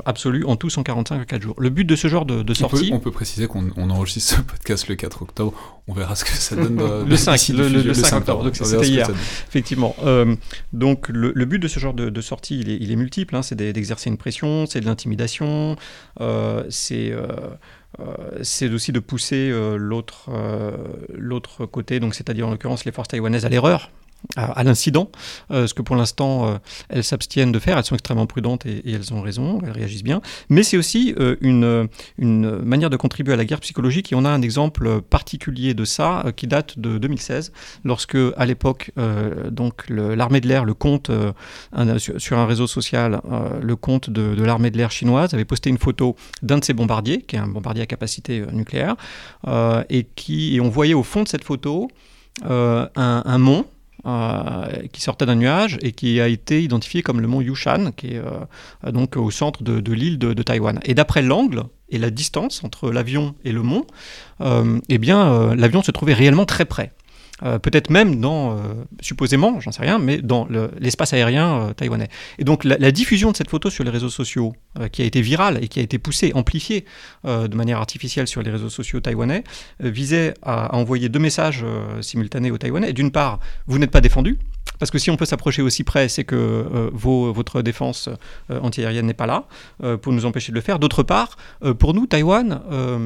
absolu, en tout 145 à 4 jours. Le but de ce genre de, de sortie... On peut, préciser qu'on enregistre ce podcast le 4 octobre. On verra ce que ça donne le 5, le, 5 octobre, donc c'était hier, effectivement. Euh, donc le, but de ce genre de, sortie, il est, il est multiple, hein, c'est d'exercer une pression, c'est de l'intimidation, euh, c'est... Euh, c'est aussi de pousser l'autre l'autre côté, donc c'est-à-dire en l'occurrence les forces taïwanaises à l'erreur, à, l'incident, euh, ce que pour l'instant euh, elles s'abstiennent de faire, elles sont extrêmement prudentes et, elles ont raison, elles réagissent bien, mais c'est aussi euh, une, manière de contribuer à la guerre psychologique. Et on a un exemple particulier de ça qui date de 2016, lorsque à l'époque donc l'armée de l'air, le compte sur, un réseau social, le compte de, l'armée de l'air chinoise avait posté une photo d'un de ses bombardiers, qui est un bombardier à capacité nucléaire, et, qui, on voyait au fond de cette photo un mont euh, qui sortait d'un nuage et qui a été identifié comme le mont Yushan, qui est euh, donc au centre de, l'île de, Taïwan. Et d'après l'angle et la distance entre l'avion et le mont, euh, eh bien, l'avion se trouvait réellement très près. Euh, peut-être même dans, euh, supposément, j'en sais rien, mais dans le- l'espace aérien euh, taïwanais. Et donc la, diffusion de cette photo sur les réseaux sociaux, euh, qui a été virale et qui a été poussée, amplifiée euh, de manière artificielle sur les réseaux sociaux taïwanais, visait à, à envoyer deux messages simultanés aux Taïwanais. D'une part, vous n'êtes pas défendu, parce que si on peut s'approcher aussi près, c'est que euh, votre défense euh, antiaérienne n'est pas là euh, pour nous empêcher de le faire. D'autre part, pour nous, Taïwan,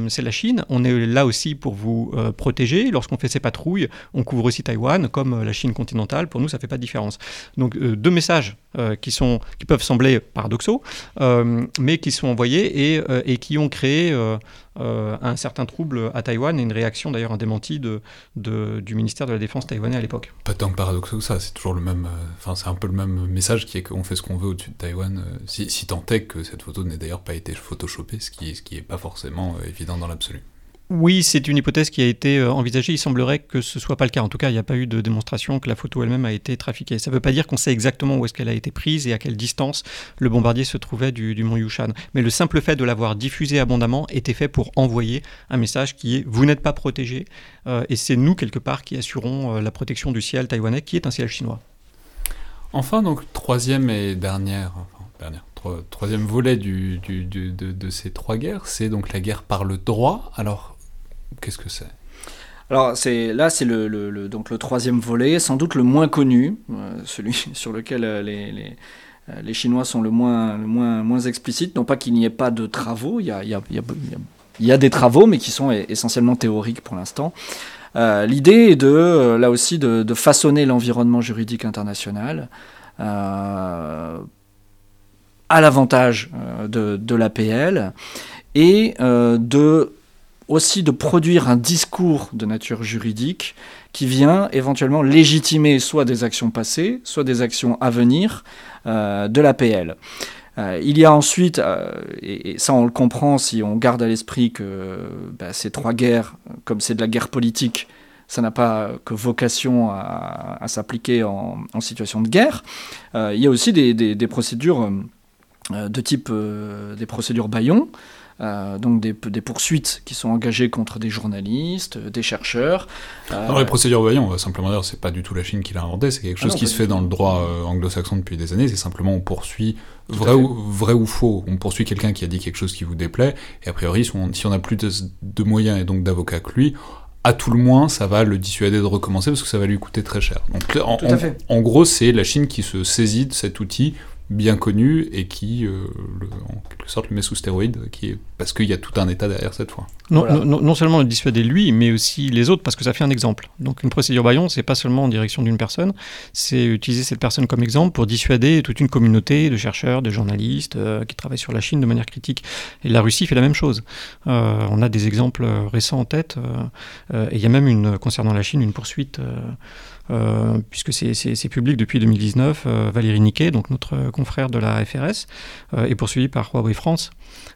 c'est la Chine. On est là aussi pour vous protéger. Lorsqu'on fait ces patrouilles, on couvre aussi Taïwan, comme la Chine continentale. Pour nous, ça ne fait pas de différence. Donc, deux messages qui, sont, qui peuvent sembler paradoxaux, mais qui sont envoyés et qui ont créé euh, un certain trouble à Taïwan et une réaction, d'ailleurs, un démenti de, du ministère de la Défense taïwanais à l'époque. Pas tant paradoxal que ça, c'est toujours le même. euh, Enfin, c'est un peu le même message qui est qu'on fait ce qu'on veut au-dessus de Taïwan. euh, si, tant est que cette photo n'ait d'ailleurs pas été photoshopée, ce qui, ce qui pas forcément évident dans l'absolu. Oui, c'est une hypothèse qui a été euh, envisagée. Il semblerait que ce soit pas le cas. En tout cas, il n'y a pas eu de démonstration que la photo elle-même a été trafiquée. Ça ne veut pas dire qu'on sait exactement où est-ce qu'elle a été prise et à quelle distance le bombardier se trouvait du, mont Yushan. Mais le simple fait de l'avoir diffusé abondamment était fait pour envoyer un message qui est vous n'êtes pas protégé euh, et c'est nous quelque part qui assurons euh, la protection du ciel taïwanais qui est un ciel chinois. Enfin, donc, troisième et dernière, troisième volet de, de ces trois guerres, c'est donc la guerre par le droit. Alors, qu'est-ce que c'est? Alors c'est là c'est le, donc le troisième volet, sans doute le moins connu, euh, celui sur lequel euh, les, euh, les Chinois sont le moins, le moins, moins explicites. Non pas qu'il n'y ait pas de travaux, il y a, il y a- des travaux, mais qui sont e- essentiellement théoriques pour l'instant. L'idée est de, là aussi, de, façonner l'environnement juridique international à l'avantage de, de l'APL et de aussi de produire un discours de nature juridique qui vient éventuellement légitimer soit des actions passées, soit des actions à venir euh, de l'APL. Euh, il y a ensuite, euh, et, ça on le comprend si on garde à l'esprit que bah, ces trois guerres, comme c'est de la guerre politique, ça n'a pas que vocation à, s'appliquer en, situation de guerre. Euh, il y a aussi des, des- procédures de type des procédures Bayon, euh, donc des, des poursuites qui sont engagées contre des journalistes, euh, des chercheurs. Euh, Alors, les procédures voyons, on va simplement dire, c'est pas du tout la Chine qui l'a inventé, c'est quelque Ah chose non, qui se fait dans le droit euh, anglo-saxon depuis des années, c'est simplement on poursuit, vrai ou, vrai ou faux, on poursuit quelqu'un qui a dit quelque chose qui vous déplaît, et a priori, si on, si on a plus de, de moyens et donc d'avocats que lui, à tout le moins, ça va le dissuader de recommencer parce que ça va lui coûter très cher. Donc, en gros, c'est la Chine qui se saisit de cet outil bien connu et qui, euh, le- en quelque sorte, le met sous stéroïde, qui est, parce qu'il y a tout un état derrière cette fois. Non, Voilà. non- non seulement le dissuader lui, mais aussi les autres, parce que ça fait un exemple. Donc une procédure Bayon, c'est pas seulement en direction d'une personne, c'est utiliser cette personne comme exemple pour dissuader toute une communauté de chercheurs, de journalistes euh, qui travaillent sur la Chine de manière critique. Et la Russie fait la même chose. Euh, on a des exemples récents en tête, et il y a même une, concernant la Chine une poursuite. Euh, puisque c'est- public depuis 2019, euh, Valérie Niquet, donc notre confrère de la FRS, euh, est poursuivi par Huawei France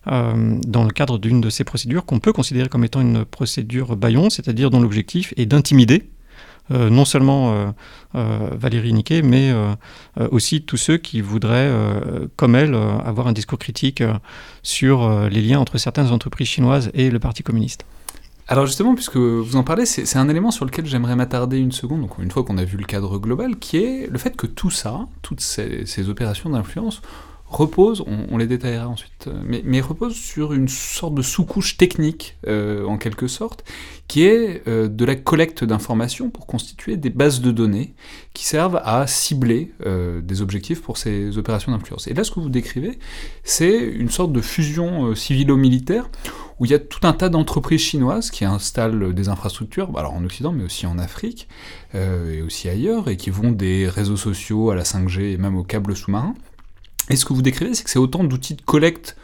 dans le cadre d'une de ces procédures qu'on peut considérer comme étant une procédure Bayon, c'est-à-dire dont l'objectif est d'intimider non seulement Valérie Niquet, mais aussi tous ceux qui voudraient, comme elle, avoir un discours critique sur les liens entre certaines entreprises chinoises et le Parti communiste. Alors justement, puisque vous en parlez, c'est un élément sur lequel j'aimerais m'attarder une seconde, donc une fois qu'on a vu le cadre global, qui est le fait que tout ça, toutes ces, opérations d'influence, reposent, on, les détaillera ensuite, euh, mais, reposent sur une sorte de sous-couche technique, euh, en quelque sorte, qui est euh, de la collecte d'informations pour constituer des bases de données qui servent à cibler des objectifs pour ces opérations d'influence. Et là, ce que vous décrivez, c'est une sorte de fusion civilo-militaire où il y a tout un tas d'entreprises chinoises qui installent des infrastructures, bah, alors en Occident, mais aussi en Afrique, euh, et aussi ailleurs, et qui vont des réseaux sociaux à la 5G et même aux câbles sous-marins. Et ce que vous décrivez, c'est que c'est autant d'outils de collecte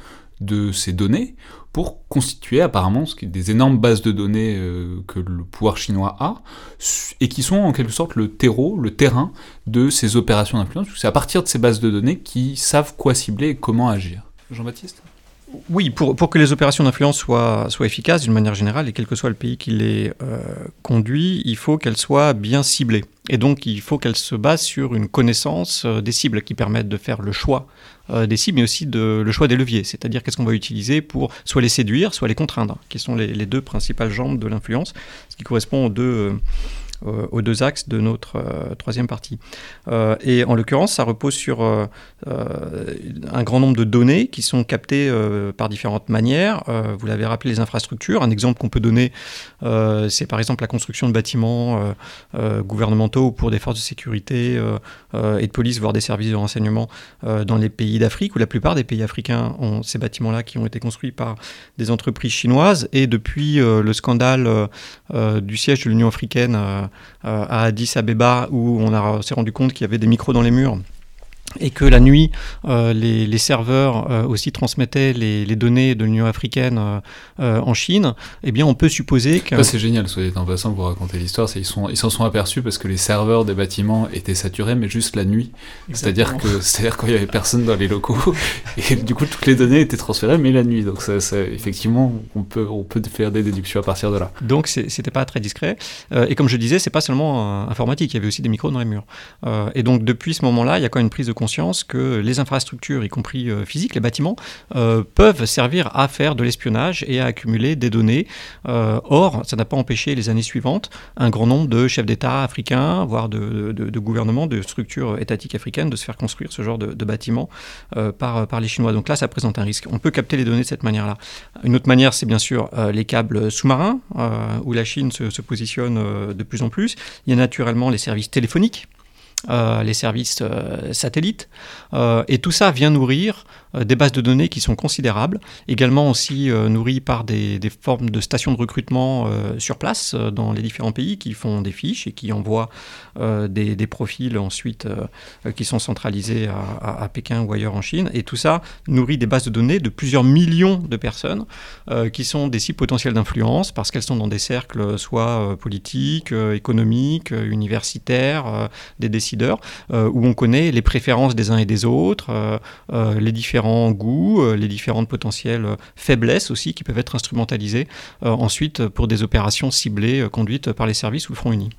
de ces données pour constituer apparemment des énormes bases de données euh, que le pouvoir chinois a, et qui sont en quelque sorte le terreau, le terrain de ces opérations d'influence. C'est à partir de ces bases de données qu'ils savent quoi cibler et comment agir. Jean-Baptiste? Oui, pour, pour que les opérations d'influence soient, soient efficaces d'une manière générale, et quel que soit le pays qui les euh, conduit, il faut qu'elles soient bien ciblées. Et donc, il faut qu'elles se basent sur une connaissance euh, des cibles qui permettent de faire le choix euh, des cibles, mais aussi de, le choix des leviers. C'est-à-dire qu'est-ce qu'on va utiliser pour soit les séduire, soit les contraindre, qui sont les, les deux principales jambes de l'influence, ce qui correspond aux deux, aux deux axes de notre troisième partie. et en l'occurrence, ça repose sur un grand nombre de données qui sont captées par différentes manières. vous l'avez rappelé, les infrastructures. Un exemple qu'on peut donner, c'est par exemple la construction de bâtiments gouvernementaux pour des forces de sécurité et de police, voire des services de renseignement dans les pays d'Afrique, où la plupart des pays africains ont ces bâtiments-là qui ont été construits par des entreprises chinoises. Et depuis le scandale du siège de l'Union africaine à Addis Abeba, où on s'est rendu compte qu'il y avait des micros dans les murs et que la nuit, euh, les, serveurs euh, aussi transmettaient les, données de l'Union africaine euh, en Chine, eh bien, on peut supposer que... c'est génial, soyez en passant, vous racontez l'histoire, ils s'en ils sont aperçus parce que les serveurs des bâtiments étaient saturés, mais juste la nuit. C'est-à-dire que c'est-à-dire quand il y avait personne dans les locaux, et du coup, toutes les données étaient transférées, mais la nuit. Donc, ça, effectivement, on peut, on peut faire des déductions à partir de là. Donc, c'était pas très discret. et comme je disais, c'est pas seulement informatique, il y avait aussi des micros dans les murs. et donc, depuis ce moment-là, il y a quand même une prise de conscience que les infrastructures, y compris euh, physiques, les bâtiments, euh, peuvent servir à faire de l'espionnage et à accumuler des données. Euh, or, ça n'a pas empêché les années suivantes un grand nombre de chefs d'État africains, voire de, de, gouvernements, de structures étatiques africaines, de se faire construire ce genre de, bâtiments par, les Chinois. Donc là, ça présente un risque. On peut capter les données de cette manière-là. Une autre manière, c'est bien sûr les câbles sous-marins, où la Chine se, positionne de plus en plus. Il y a naturellement les services téléphoniques les services euh, satellites. Euh, et tout ça vient nourrir des bases de données qui sont considérables, également aussi nourries par des, formes de stations de recrutement sur place dans les différents pays qui font des fiches et qui envoient des, profils ensuite qui sont centralisés à, à, Pékin ou ailleurs en Chine. Et tout ça nourrit des bases de données de plusieurs millions de personnes qui sont des cibles potentielles d'influence parce qu'elles sont dans des cercles soit politiques, économiques, universitaires, des décideurs euh, où on connaît les préférences des uns et des autres, euh, euh, les différents goûts, les différentes potentielles faiblesses aussi qui peuvent être instrumentalisées ensuite pour des opérations ciblées conduites par les services ou le Front Uni.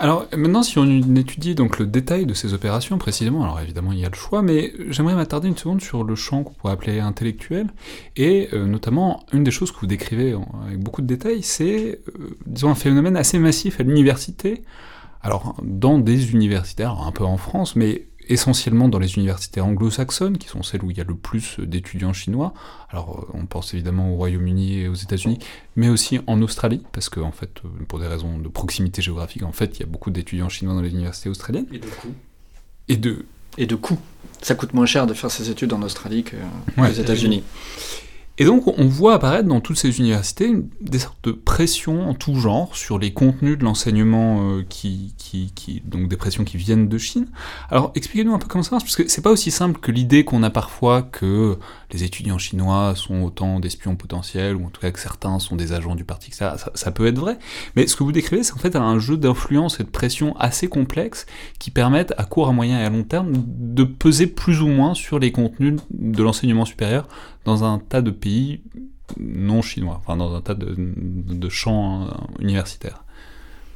Alors maintenant, si on étudie donc le détail de ces opérations précisément, alors évidemment il y a le choix, mais j'aimerais m'attarder une seconde sur le champ qu'on pourrait appeler intellectuel, et notamment une des choses que vous décrivez avec beaucoup de détails, c'est disons un phénomène assez massif à l'université alors, dans des universités, un peu en France, mais essentiellement dans les universités anglo-saxonnes, qui sont celles où il y a le plus d'étudiants chinois. Alors, euh, on pense évidemment au Royaume-Uni et aux États-Unis, mais aussi en Australie, parce que, en fait, euh, pour des raisons de proximité géographique, en fait, il y a beaucoup d'étudiants chinois dans les universités australiennes. Et de coûts. Et de... Et de coûts. Ça coûte moins cher de faire ses études en Australie qu'aux États-Unis. Et donc on voit apparaître dans toutes ces universités des sortes de pressions en tout genre sur les contenus de l'enseignement euh, qui, qui, qui, donc des pressions qui viennent de Chine. Alors expliquez-nous un peu comment ça marche, parce que c'est pas aussi simple que l'idée qu'on a parfois que les étudiants chinois sont autant d'espions potentiels, ou en tout cas que certains sont des agents du parti, ça, ça, ça peut être vrai. Mais ce que vous décrivez, c'est en fait un jeu d'influence et de pression assez complexe qui permettent à court, à moyen et à long terme de peser plus ou moins sur les contenus de l'enseignement supérieur dans un tas de pays non chinois, enfin dans un tas de, champs euh, universitaires.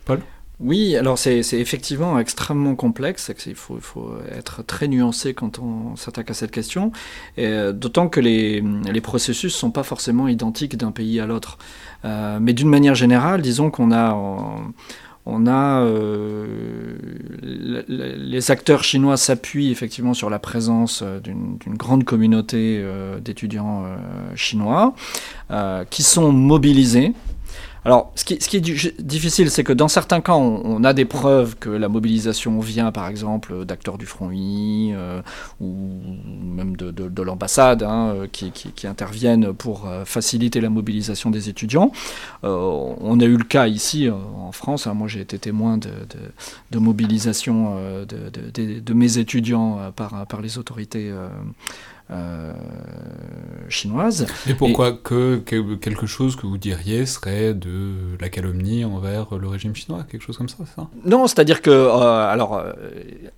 Paul? Oui, alors c'est effectivement extrêmement complexe, il faut, faut, être très nuancé quand on s'attaque à cette question, euh, d'autant que les, processus ne sont pas forcément identiques d'un pays à l'autre. Euh, mais d'une manière générale, disons qu'on a... on a euh, les acteurs chinois s'appuient effectivement sur la présence d'une grande communauté d'étudiants chinois qui sont mobilisés alors, ce qui, est difficile, c'est que dans certains cas, on, a des preuves que la mobilisation vient, par exemple, d'acteurs du Front Uni euh, ou même de, l'ambassade hein, euh, qui, interviennent pour euh, faciliter la mobilisation des étudiants. on a eu le cas ici en France. Hein, moi, j'ai été témoin de, mobilisation de, mes étudiants par, les autorités chinoise. Et pourquoi que, quelque chose que vous diriez serait de la calomnie envers le régime chinois, quelque chose comme ça, ça? Non, c'est-à-dire que, euh, alors, euh,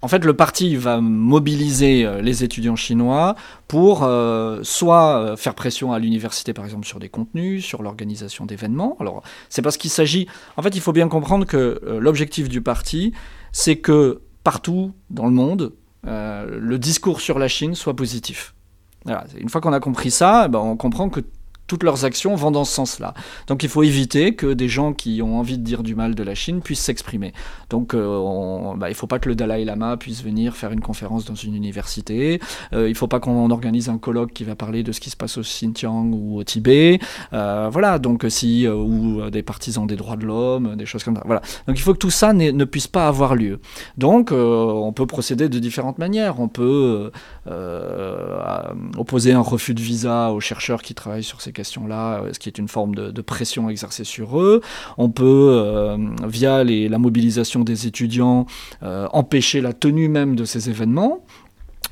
en fait, le parti va mobiliser les étudiants chinois pour soit faire pression à l'université, par exemple, sur des contenus, sur l'organisation d'événements. Alors, c'est parce qu'il s'agit. En fait, il faut bien comprendre que l'objectif du parti, c'est que partout dans le monde, le discours sur la Chine soit positif. Une fois qu'on a compris ça, ben, on comprend que toutes leurs actions vont dans ce sens-là. Donc il faut éviter que des gens qui ont envie de dire du mal de la Chine puissent s'exprimer. Donc euh, bah, il ne faut pas que le Dalai Lama puisse venir faire une conférence dans une université. Euh, il ne faut pas qu'on organise un colloque qui va parler de ce qui se passe au Xinjiang ou au Tibet. Euh, voilà, donc si ou des partisans des droits de l'homme, des choses comme ça. Voilà. Donc il faut que tout ça ne puisse pas avoir lieu. Donc on peut procéder de différentes manières. On peut opposer un refus de visa aux chercheurs qui travaillent sur ces questions-là, ce qui est une forme de, pression exercée sur eux. On peut, via la mobilisation des étudiants, euh, empêcher la tenue même de ces événements.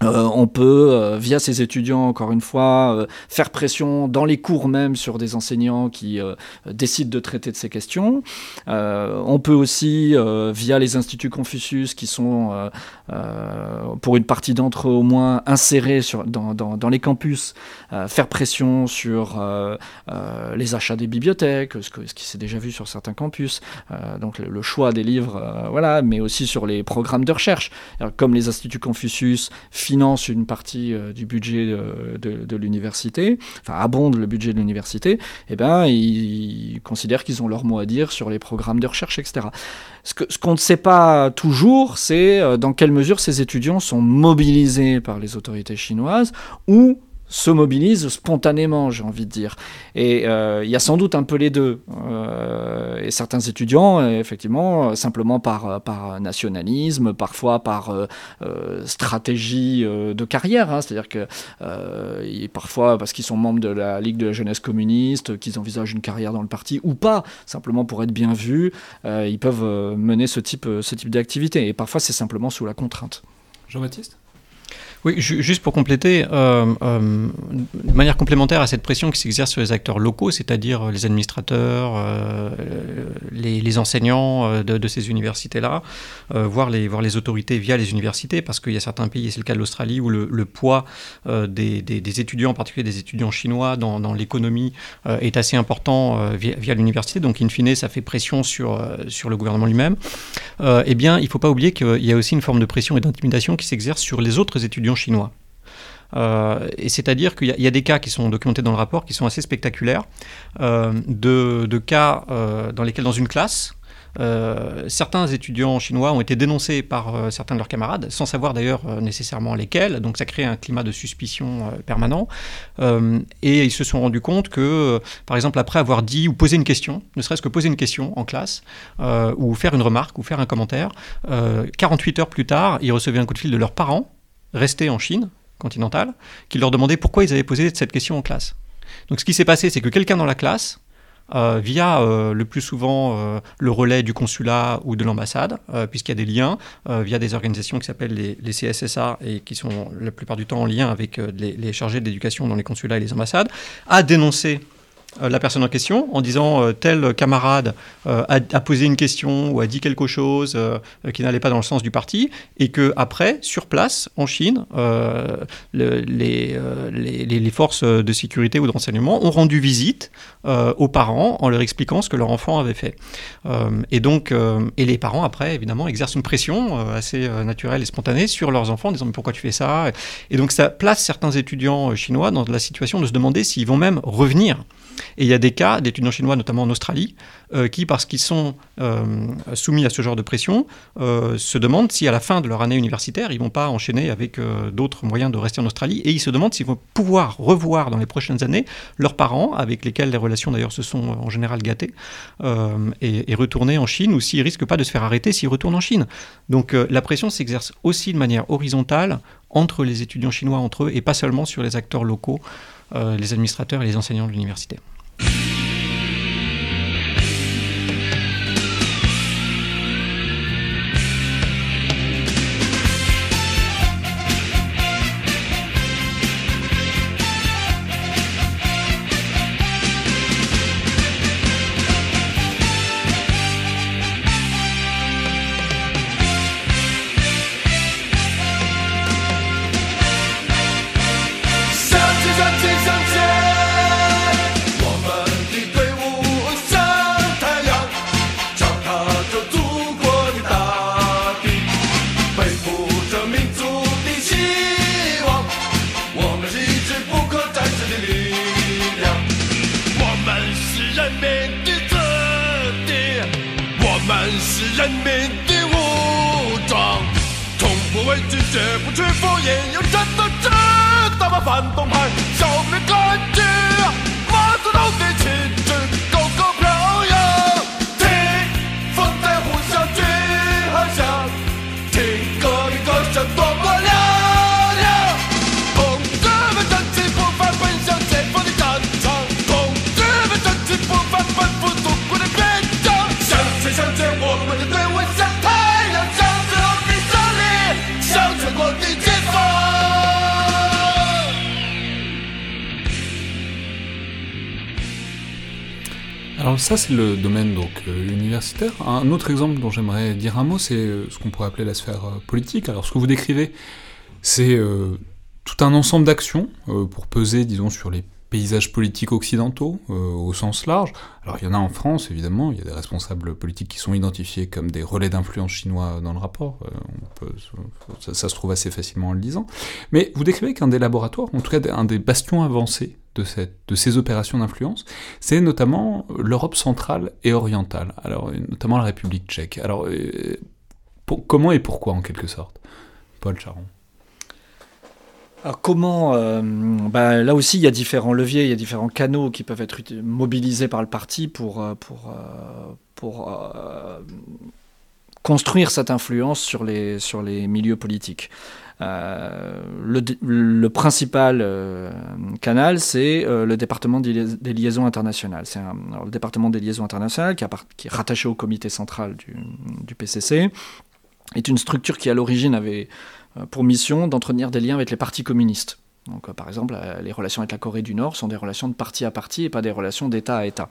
Euh, on peut, euh, via ces étudiants, encore une fois, euh, faire pression dans les cours même sur des enseignants qui décident de traiter de ces questions. on peut aussi, via les instituts Confucius, qui sont, pour une partie d'entre eux au moins, insérés dans, les campus, faire pression sur les achats des bibliothèques, ce, qui s'est déjà vu sur certains campus, donc le, choix des livres, voilà, mais aussi sur les programmes de recherche, comme les instituts Confucius finance une partie euh, du budget de, l'université, enfin abonde le budget de l'université, eh ben, ils considèrent qu'ils ont leur mot à dire sur les programmes de recherche, etc. Ce qu'on ce ne sait pas toujours, c'est euh, dans quelle mesure ces étudiants sont mobilisés par les autorités chinoises ou se mobilisent spontanément, j'ai envie de dire. Et euh, il y a sans doute un peu les deux. Euh, et certains étudiants, effectivement, simplement par, nationalisme, parfois par euh, stratégie de carrière, hein. c'est-à-dire que parfois parce qu'ils sont membres de la Ligue de la jeunesse communiste, qu'ils envisagent une carrière dans le parti ou pas, simplement pour être bien vus, ils peuvent mener ce type, ce type d'activité. Et parfois c'est simplement sous la contrainte. Jean-Baptiste? Oui, juste pour compléter, euh, euh, de manière complémentaire à cette pression qui s'exerce sur les acteurs locaux, c'est-à-dire les administrateurs, euh, les, enseignants de, ces universités-là, voire, les, autorités via les universités, parce qu'il y a certains pays, et c'est le cas de l'Australie, où le, poids des, étudiants, en particulier des étudiants chinois dans, l'économie, est assez important via, l'université. Donc, in fine, ça fait pression sur le gouvernement lui-même. eh bien, il ne faut pas oublier qu'il y a aussi une forme de pression et d'intimidation qui s'exerce sur les autres étudiants chinois. Euh, et c'est-à-dire qu'il y, a des cas qui sont documentés dans le rapport qui sont assez spectaculaires, euh, de, cas euh, dans lesquels dans une classe, certains étudiants chinois ont été dénoncés par certains de leurs camarades, sans savoir d'ailleurs nécessairement lesquels, donc ça crée un climat de suspicion permanent. et ils se sont rendus compte que, par exemple, après avoir dit ou posé une question, ne serait-ce que poser une question en classe, ou faire une remarque, ou faire un commentaire, 48 heures plus tard, ils recevaient un coup de fil de leurs parents restés en Chine continentale, qui leur demandaient pourquoi ils avaient posé cette question en classe. Donc ce qui s'est passé, c'est que quelqu'un dans la classe, euh, via euh, le plus souvent euh, le relais du consulat ou de l'ambassade, puisqu'il y a des liens, via des organisations qui s'appellent les, les, CSSA et qui sont la plupart du temps en lien avec les, les chargés d'éducation dans les consulats et les ambassades, a dénoncé la personne en question en disant euh, tel camarade euh, a, posé une question ou a dit quelque chose qui n'allait pas dans le sens du parti et que après sur place en Chine les, les, forces de sécurité ou de renseignement ont rendu visite aux parents en leur expliquant ce que leur enfant avait fait. Et donc et les parents après évidemment exercent une pression assez naturelle et spontanée sur leurs enfants en disant mais pourquoi tu fais ça? Et donc ça place certains étudiants chinois dans la situation de se demander s'ils vont même revenir et il y a des cas d'étudiants chinois, notamment en Australie, euh, qui, parce qu'ils sont euh, soumis à ce genre de pression, euh, se demandent si à la fin de leur année universitaire, ils ne vont pas enchaîner avec d'autres moyens de rester en Australie, et ils se demandent s'ils vont pouvoir revoir dans les prochaines années leurs parents, avec lesquels les relations d'ailleurs se sont en général gâtées, et, et, retourner en Chine, ou s'ils risquent pas de se faire arrêter s'ils retournent en Chine. Donc la pression s'exerce aussi de manière horizontale entre les étudiants chinois entre eux, et pas seulement sur les acteurs locaux. Les administrateurs et les enseignants de l'université. 是人民的武装。从不畏惧，绝不屈服，也要战斗，直到把反动派消灭干净。Alors ça c'est le domaine donc euh, universitaire. Un autre exemple dont j'aimerais dire un mot, c'est euh, ce qu'on pourrait appeler la sphère euh, politique. Alors ce que vous décrivez, c'est tout un ensemble d'actions pour peser, disons, sur les paysages politiques occidentaux euh, au sens large. Alors il y en a en France, évidemment, il y a des responsables politiques qui sont identifiés comme des relais d'influence chinois dans le rapport. Euh, ça, se trouve assez facilement en le lisant. Mais vous décrivez qu'un des laboratoires, en tout cas un des bastions avancés de, ces opérations d'influence, c'est notamment l'Europe centrale et orientale, alors notamment la République tchèque. Alors euh, comment et pourquoi en quelque sorte? Paul Charon. Alors comment euh, bah, Là aussi, il y a différents leviers, il y a différents canaux qui peuvent être mobilisés par le parti pour, euh, euh, construire cette influence sur les, sur les milieux politiques. Le, principal canal, c'est le département des, lia- des liaisons internationales. C'est le département des liaisons internationales, qui, est rattaché au comité central du, du PCC, est une structure qui, à l'origine, avait pour mission d'entretenir des liens avec les partis communistes. Donc, euh, par exemple, euh, les relations avec la Corée du Nord sont des relations de parti à parti et pas des relations d'État à État.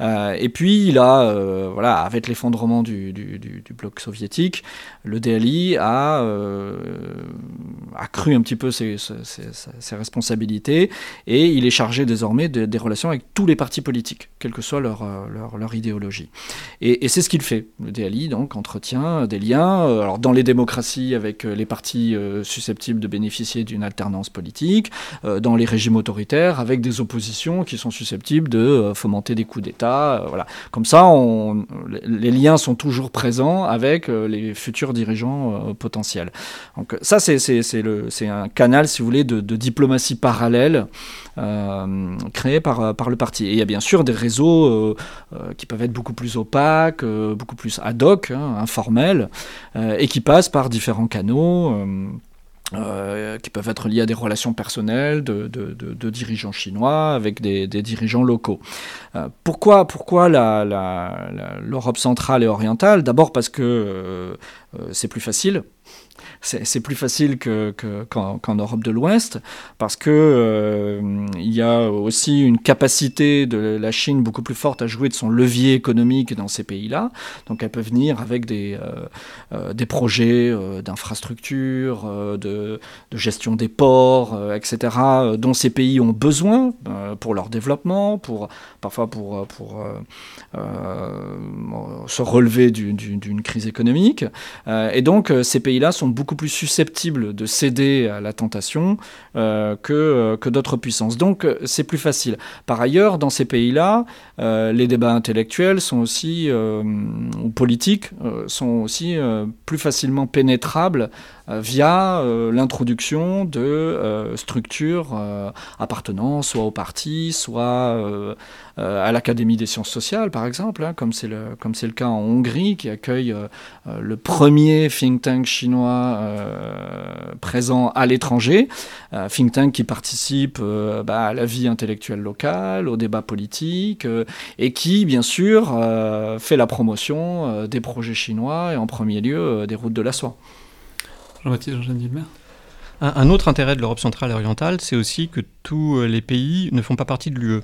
Euh, et puis, là, euh, voilà, avec l'effondrement du bloc soviétique, le DLI a euh, accru un petit peu ses, responsabilités et il est chargé désormais de- des relations avec tous les partis politiques, quelle que soit leur, euh, leur, idéologie. Et, c'est ce qu'il fait. Le DLI, donc, entretient des liens euh, alors, dans les démocraties avec les partis susceptibles de bénéficier d'une alternance politique, dans les régimes autoritaires avec des oppositions qui sont susceptibles de fomenter des coups d'État. voilà. Comme ça, les- liens sont toujours présents avec les futurs dirigeants euh, potentiels. Donc ça, c'est- un canal, si vous voulez, de, diplomatie parallèle euh, créé par, par le parti. Et il y a bien sûr des réseaux euh, qui peuvent être beaucoup plus opaques, beaucoup plus ad hoc, hein, informels, et qui passent par différents canaux. Euh, qui peuvent être liés à des relations personnelles de, de- de- de dirigeants chinois avec des, des dirigeants locaux. Euh, pourquoi pourquoi la- la- la- l'Europe centrale et orientale? D'abord parce que euh, euh, c'est plus facile. C'est plus facile que- que- qu'en qu'en Europe de l'Ouest parce que euh, il y a aussi une capacité de la Chine beaucoup plus forte à jouer de son levier économique dans ces pays-là. Donc elle peut venir avec des, euh, euh, des projets d'infrastructures, de, gestion des ports, etc., dont ces pays ont besoin pour leur développement, pour, parfois pour, pour se relever du- du- d'une crise économique. Et donc ces pays-là sont beaucoup plus susceptibles de céder à la tentation euh, que, euh, que d'autres puissances. Donc euh, c'est plus facile. Par ailleurs, dans ces pays-là, les débats intellectuels sont aussi, ou politiques, sont aussi plus facilement pénétrables via euh, l'introduction de euh, structures euh, appartenant soit au parti, soit euh, euh, à l'Académie des sciences sociales, par exemple, hein, comme c'est le, cas en Hongrie, qui accueille euh, euh, le premier think tank chinois euh, présent à l'étranger, euh, think tank qui participe euh, bah, à la vie intellectuelle locale, au débat politique, euh, et qui, bien sûr, euh, fait la promotion euh, des projets chinois et en premier lieu euh, des routes de la soie. Un, autre intérêt de l'Europe centrale et orientale, c'est aussi que tous euh, les pays ne font pas partie de l'UE.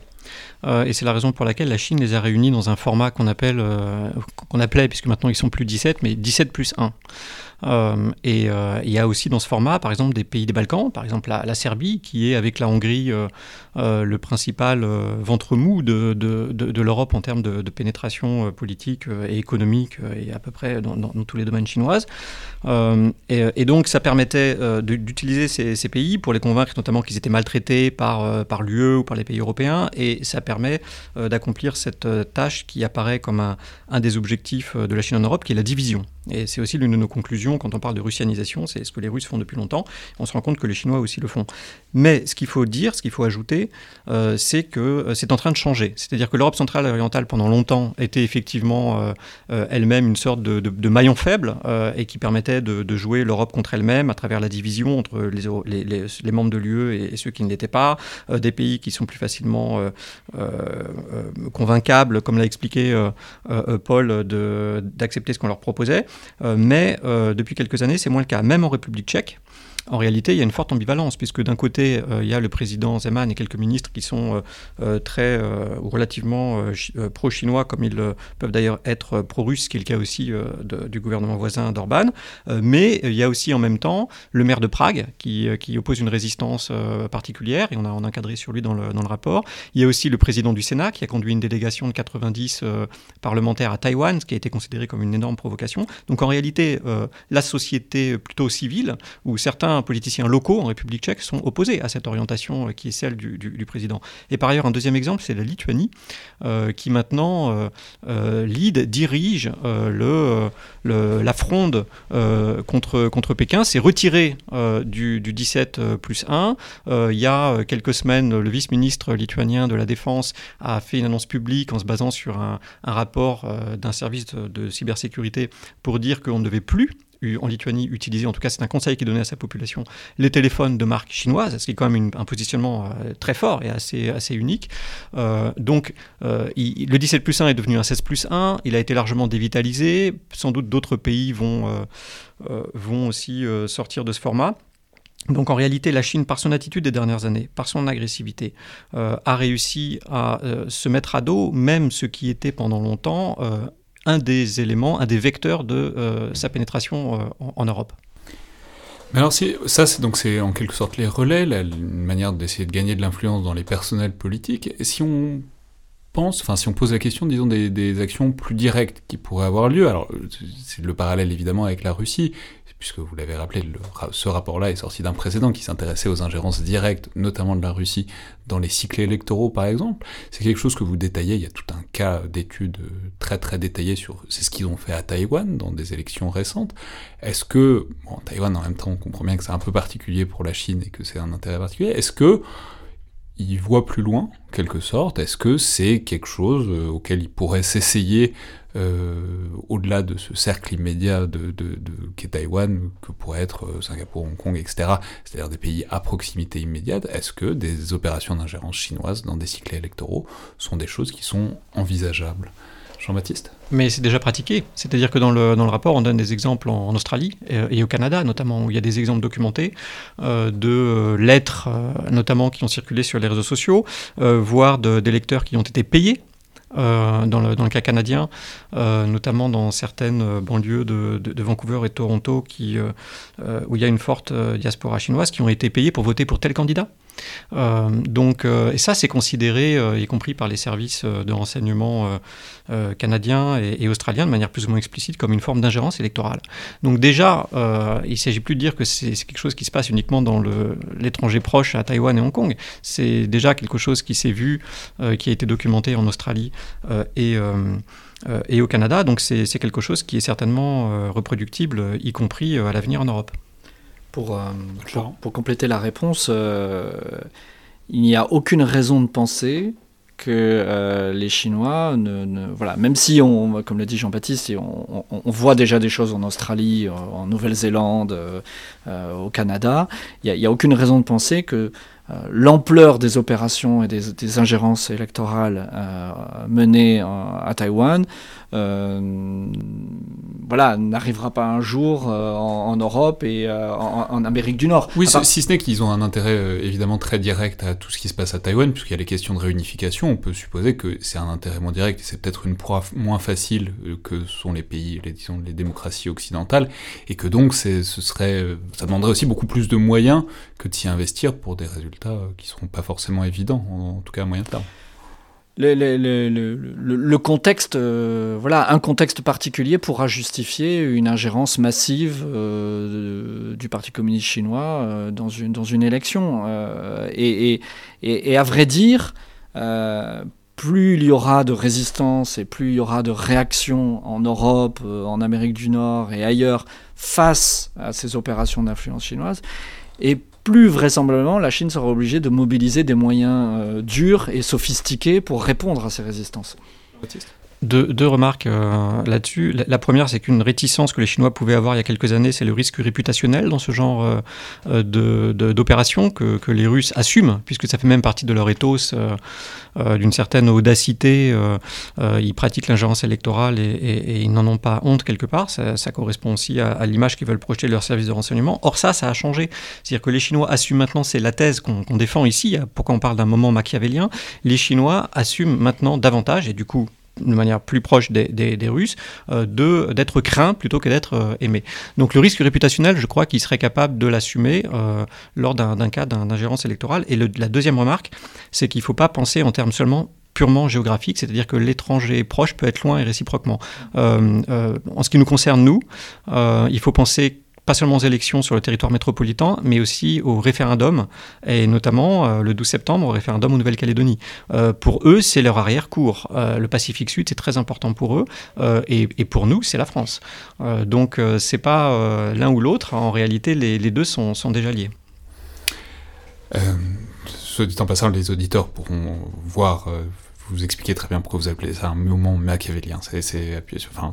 Euh, et c'est la raison pour laquelle la Chine les a réunis dans un format qu'on appelle, euh, qu'on appelait, puisque maintenant ils sont plus 17, mais 17 plus 1. Euh, et il y a aussi dans ce format, par exemple, des pays des Balkans, par exemple la, Serbie, qui est avec la Hongrie le principal euh, ventre mou de, de, de, l'Europe en termes de, pénétration euh, politique euh, et économique euh, et à peu près dans, tous les domaines chinoises. Euh, et, donc ça permettait euh, d'utiliser ces, ces pays pour les convaincre notamment qu'ils étaient maltraités par, euh, par l'UE ou par les pays européens, et ça permet euh, d'accomplir cette euh, tâche qui apparaît comme un, un des objectifs euh, de la Chine en Europe, qui est la division. Et c'est aussi l'une de nos conclusions quand on parle de russianisation, c'est ce que les Russes font depuis longtemps. On se rend compte que les Chinois aussi le font. Mais ce qu'il faut dire, ce qu'il faut ajouter, euh, c'est que euh, c'est en train de changer. C'est-à-dire que l'Europe centrale et orientale, pendant longtemps, était effectivement euh, elle-même une sorte de, maillon faible et qui permettait de, jouer l'Europe contre elle-même à travers la division entre les, membres de l'UE et, ceux qui ne l'étaient pas, des pays qui sont plus facilement convaincables, comme l'a expliqué Paul, d'accepter ce qu'on leur proposait. Mais depuis quelques années, c'est moins le cas. Même en République tchèque, en réalité, il y a une forte ambivalence, puisque d'un côté, euh, il y a le président Zeman et quelques ministres qui sont euh, euh, très ou relativement chi- pro-chinois, comme ils peuvent d'ailleurs être pro-russes, ce qui est le cas aussi du gouvernement voisin d'Orban. Mais il y a aussi en même temps le maire de Prague qui, qui oppose une résistance particulière, et on a, a encadré sur lui dans le, dans le rapport. Il y a aussi le président du Sénat qui a conduit une délégation de 90 euh, parlementaires à Taïwan, ce qui a été considéré comme une énorme provocation. Donc en réalité, la société plutôt civile, où certains politiciens locaux en République tchèque sont opposés à cette orientation euh, qui est celle du, président. Et par ailleurs, un deuxième exemple, c'est la Lituanie, euh, qui maintenant euh, lead, dirige le, la fronde contre, contre Pékin, s'est retiré euh, du, du 17 euh, plus 1. Euh, il y a quelques semaines, le vice-ministre lituanien de la Défense a fait une annonce publique en se basant sur un, rapport d'un service de, cybersécurité pour dire qu'on ne devait plus en Lituanie utiliser, en tout cas c'est un conseil qui est donné à sa population, les téléphones de marque chinoise, ce qui est quand même un positionnement euh, très fort et assez, assez unique. Euh, donc euh, le 17 plus 1 est devenu un 16 plus 1, il a été largement dévitalisé, sans doute d'autres pays vont, vont aussi sortir de ce format. Donc en réalité, la Chine, par son attitude des dernières années, par son agressivité, a réussi à se mettre à dos même ce qui était pendant longtemps un des éléments, un des vecteurs de euh, sa pénétration euh, en, Europe. Mais alors, ça, c'est donc c'est en quelque sorte les relais, la- une manière d'essayer de gagner de l'influence dans les personnels politiques. Et si on pense, enfin, si on pose la question, disons, des, des actions plus directes qui pourraient avoir lieu, alors, c'est le parallèle évidemment avec la Russie, puisque vous l'avez rappelé, ce rapport-là est sorti d'un précédent qui s'intéressait aux ingérences directes, notamment de la Russie, dans les cycles électoraux, par exemple. C'est quelque chose que vous détaillez, il y a tout un cas d'études euh, très très détaillé sur, c'est ce qu'ils ont fait à Taïwan dans des élections récentes. Est-ce que, bon, Taïwan en même temps, on comprend bien que c'est un peu particulier pour la Chine et que c'est un intérêt particulier, est-ce que ils voient plus loin, en quelque sorte? Est-ce que c'est quelque chose euh, auquel ils pourraient s'essayer euh, au-delà de ce cercle immédiat de, de, qu'est Taïwan, que pourrait être euh, Singapour, Hong Kong, etc., c'est-à-dire des pays à proximité immédiate, est-ce que des opérations d'ingérence chinoise dans des cycles électoraux sont des choses qui sont envisageables? Jean-Baptiste? Mais c'est déjà pratiqué. C'est-à-dire que dans le, rapport, on donne des exemples en, Australie et au Canada, notamment, où il y a des exemples documentés euh, de lettres, notamment, qui ont circulé sur les réseaux sociaux, voire d'électeurs qui ont été payés. Euh, dans, le, cas canadien, euh, notamment dans certaines euh, banlieues de, Vancouver et Toronto, où il y a une forte diaspora chinoise, qui ont été payés pour voter pour tel candidat. Donc, et ça, c'est considéré, y compris par les services de renseignement canadiens et, et australiens, de manière plus ou moins explicite, comme une forme d'ingérence électorale. Donc déjà, il ne s'agit plus de dire que c'est quelque chose qui se passe uniquement dans l'étranger proche à Taïwan et Hong Kong. C'est déjà quelque chose qui s'est vu, qui a été documenté en Australie et, euh, euh, et au Canada. Donc c'est c'est quelque chose qui est certainement euh, reproductible, euh, y compris euh, à l'avenir en Europe. Pour, euh, Claro. pour, pour compléter la réponse, euh, il n'y a aucune raison de penser que euh, les Chinois, ne, ne- voilà, même si, on, comme l'a dit Jean-Baptiste, on, on- on voit déjà des choses en Australie, euh, en Nouvelle-Zélande, euh, euh, au Canada, il n'y a, il y a aucune raison de penser que euh, l'ampleur des opérations et des, ingérences électorales euh, menées euh, à Taïwan euh, voilà, n'arrivera pas un jour euh, en, en Europe et euh, en, en Amérique du Nord. Oui, part- si ce n'est qu'ils ont un intérêt euh, évidemment très direct à tout ce qui se passe à Taïwan, puisqu'il y a les questions de réunification, on peut supposer que c'est un intérêt moins direct et c'est peut-être une proie moins facile euh, que sont les pays, les, disons, les démocraties occidentales, et que donc ce serait, euh, ça demanderait aussi beaucoup plus de moyens que de s'y investir pour des résultats euh, qui seront pas forcément évidents, en, en tout cas à moyen terme. Le, contexte, euh, voilà, un contexte particulier pourra justifier une ingérence massive euh, du Parti communiste chinois euh, dans, une, dans une élection. Et, et- et- à vrai dire, plus il y aura de résistance et plus il y aura de réaction en Europe, en Amérique du Nord et ailleurs face à ces opérations d'influence chinoise, et plus vraisemblablement la Chine sera obligée de mobiliser des moyens euh, durs et sophistiqués pour répondre à ces résistances. Deux, remarques euh, là-dessus. La, première, c'est qu'une réticence que les Chinois pouvaient avoir il y a quelques années, c'est le risque réputationnel dans ce genre euh, euh, d'opération que, que les Russes assument, puisque ça fait même partie de leur ethos euh, d'une certaine audacité. ils pratiquent l'ingérence électorale et, ils n'en ont pas honte quelque part. Ça, correspond aussi à, l'image qu'ils veulent projeter de leur service de renseignement. Or, ça, ça a changé. C'est-à-dire que les Chinois assument maintenant, c'est la thèse qu'on qu'on défend ici. Pourquoi on parle d'un moment machiavélien Les Chinois assument maintenant davantage, et du coup, de manière plus proche des, Russes, euh, de- d'être craint plutôt que d'être euh, aimé. Donc le risque réputationnel, je crois qu'ils seraient capables de l'assumer euh, lors d'un d'un cas d'ingérence électorale. Et la deuxième remarque, c'est qu'il ne faut pas penser en termes seulement purement géographiques, c'est-à-dire que l'étranger proche peut être loin et réciproquement. En ce qui nous concerne, nous, il faut penser pas seulement aux élections sur le territoire métropolitain, mais aussi au référendum, et notamment euh, le 12 septembre au référendum en Nouvelle-Calédonie. Euh, pour eux, c'est leur arrière-cour. Euh, le Pacifique Sud, c'est très important pour eux, et, pour nous, c'est la France. Donc, c'est pas l'un ou l'autre. En réalité, les, deux sont, déjà liés. Euh, soit dit en passant, les auditeurs pourront voir, vous expliquer très bien pourquoi vous appelez ça un moment machiavélien. C'est, appuyé sur, enfin,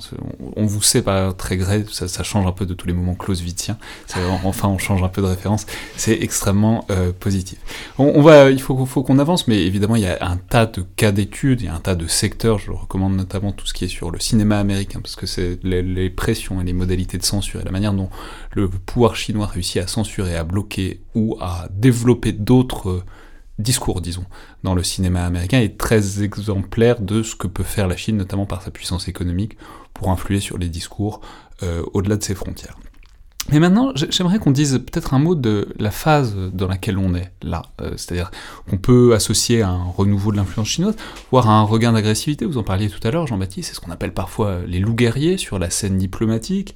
on, vous sait par très gré, ça, ça change un peu de tous les moments clausewitziens. C'est, enfin, on change un peu de référence. C'est extrêmement euh, positif. On, va, il faut, qu'on avance, mais évidemment, il y a un tas de cas d'études, il y a un tas de secteurs. Je recommande notamment tout ce qui est sur le cinéma américain, parce que c'est les, pressions et les modalités de censure et la manière dont le pouvoir chinois réussit à censurer, à bloquer ou à développer d'autres discours, disons, dans le cinéma américain est très exemplaire de ce que peut faire la Chine, notamment par sa puissance économique, pour influer sur les discours euh, au-delà de ses frontières. Mais maintenant, j'ai- j'aimerais qu'on dise peut-être un mot de la phase dans laquelle on est là. Euh, C'est-à-dire qu'on peut associer à un renouveau de l'influence chinoise, voire à un regain d'agressivité. Vous en parliez tout à l'heure, Jean-Baptiste. C'est ce qu'on appelle parfois les loups guerriers sur la scène diplomatique,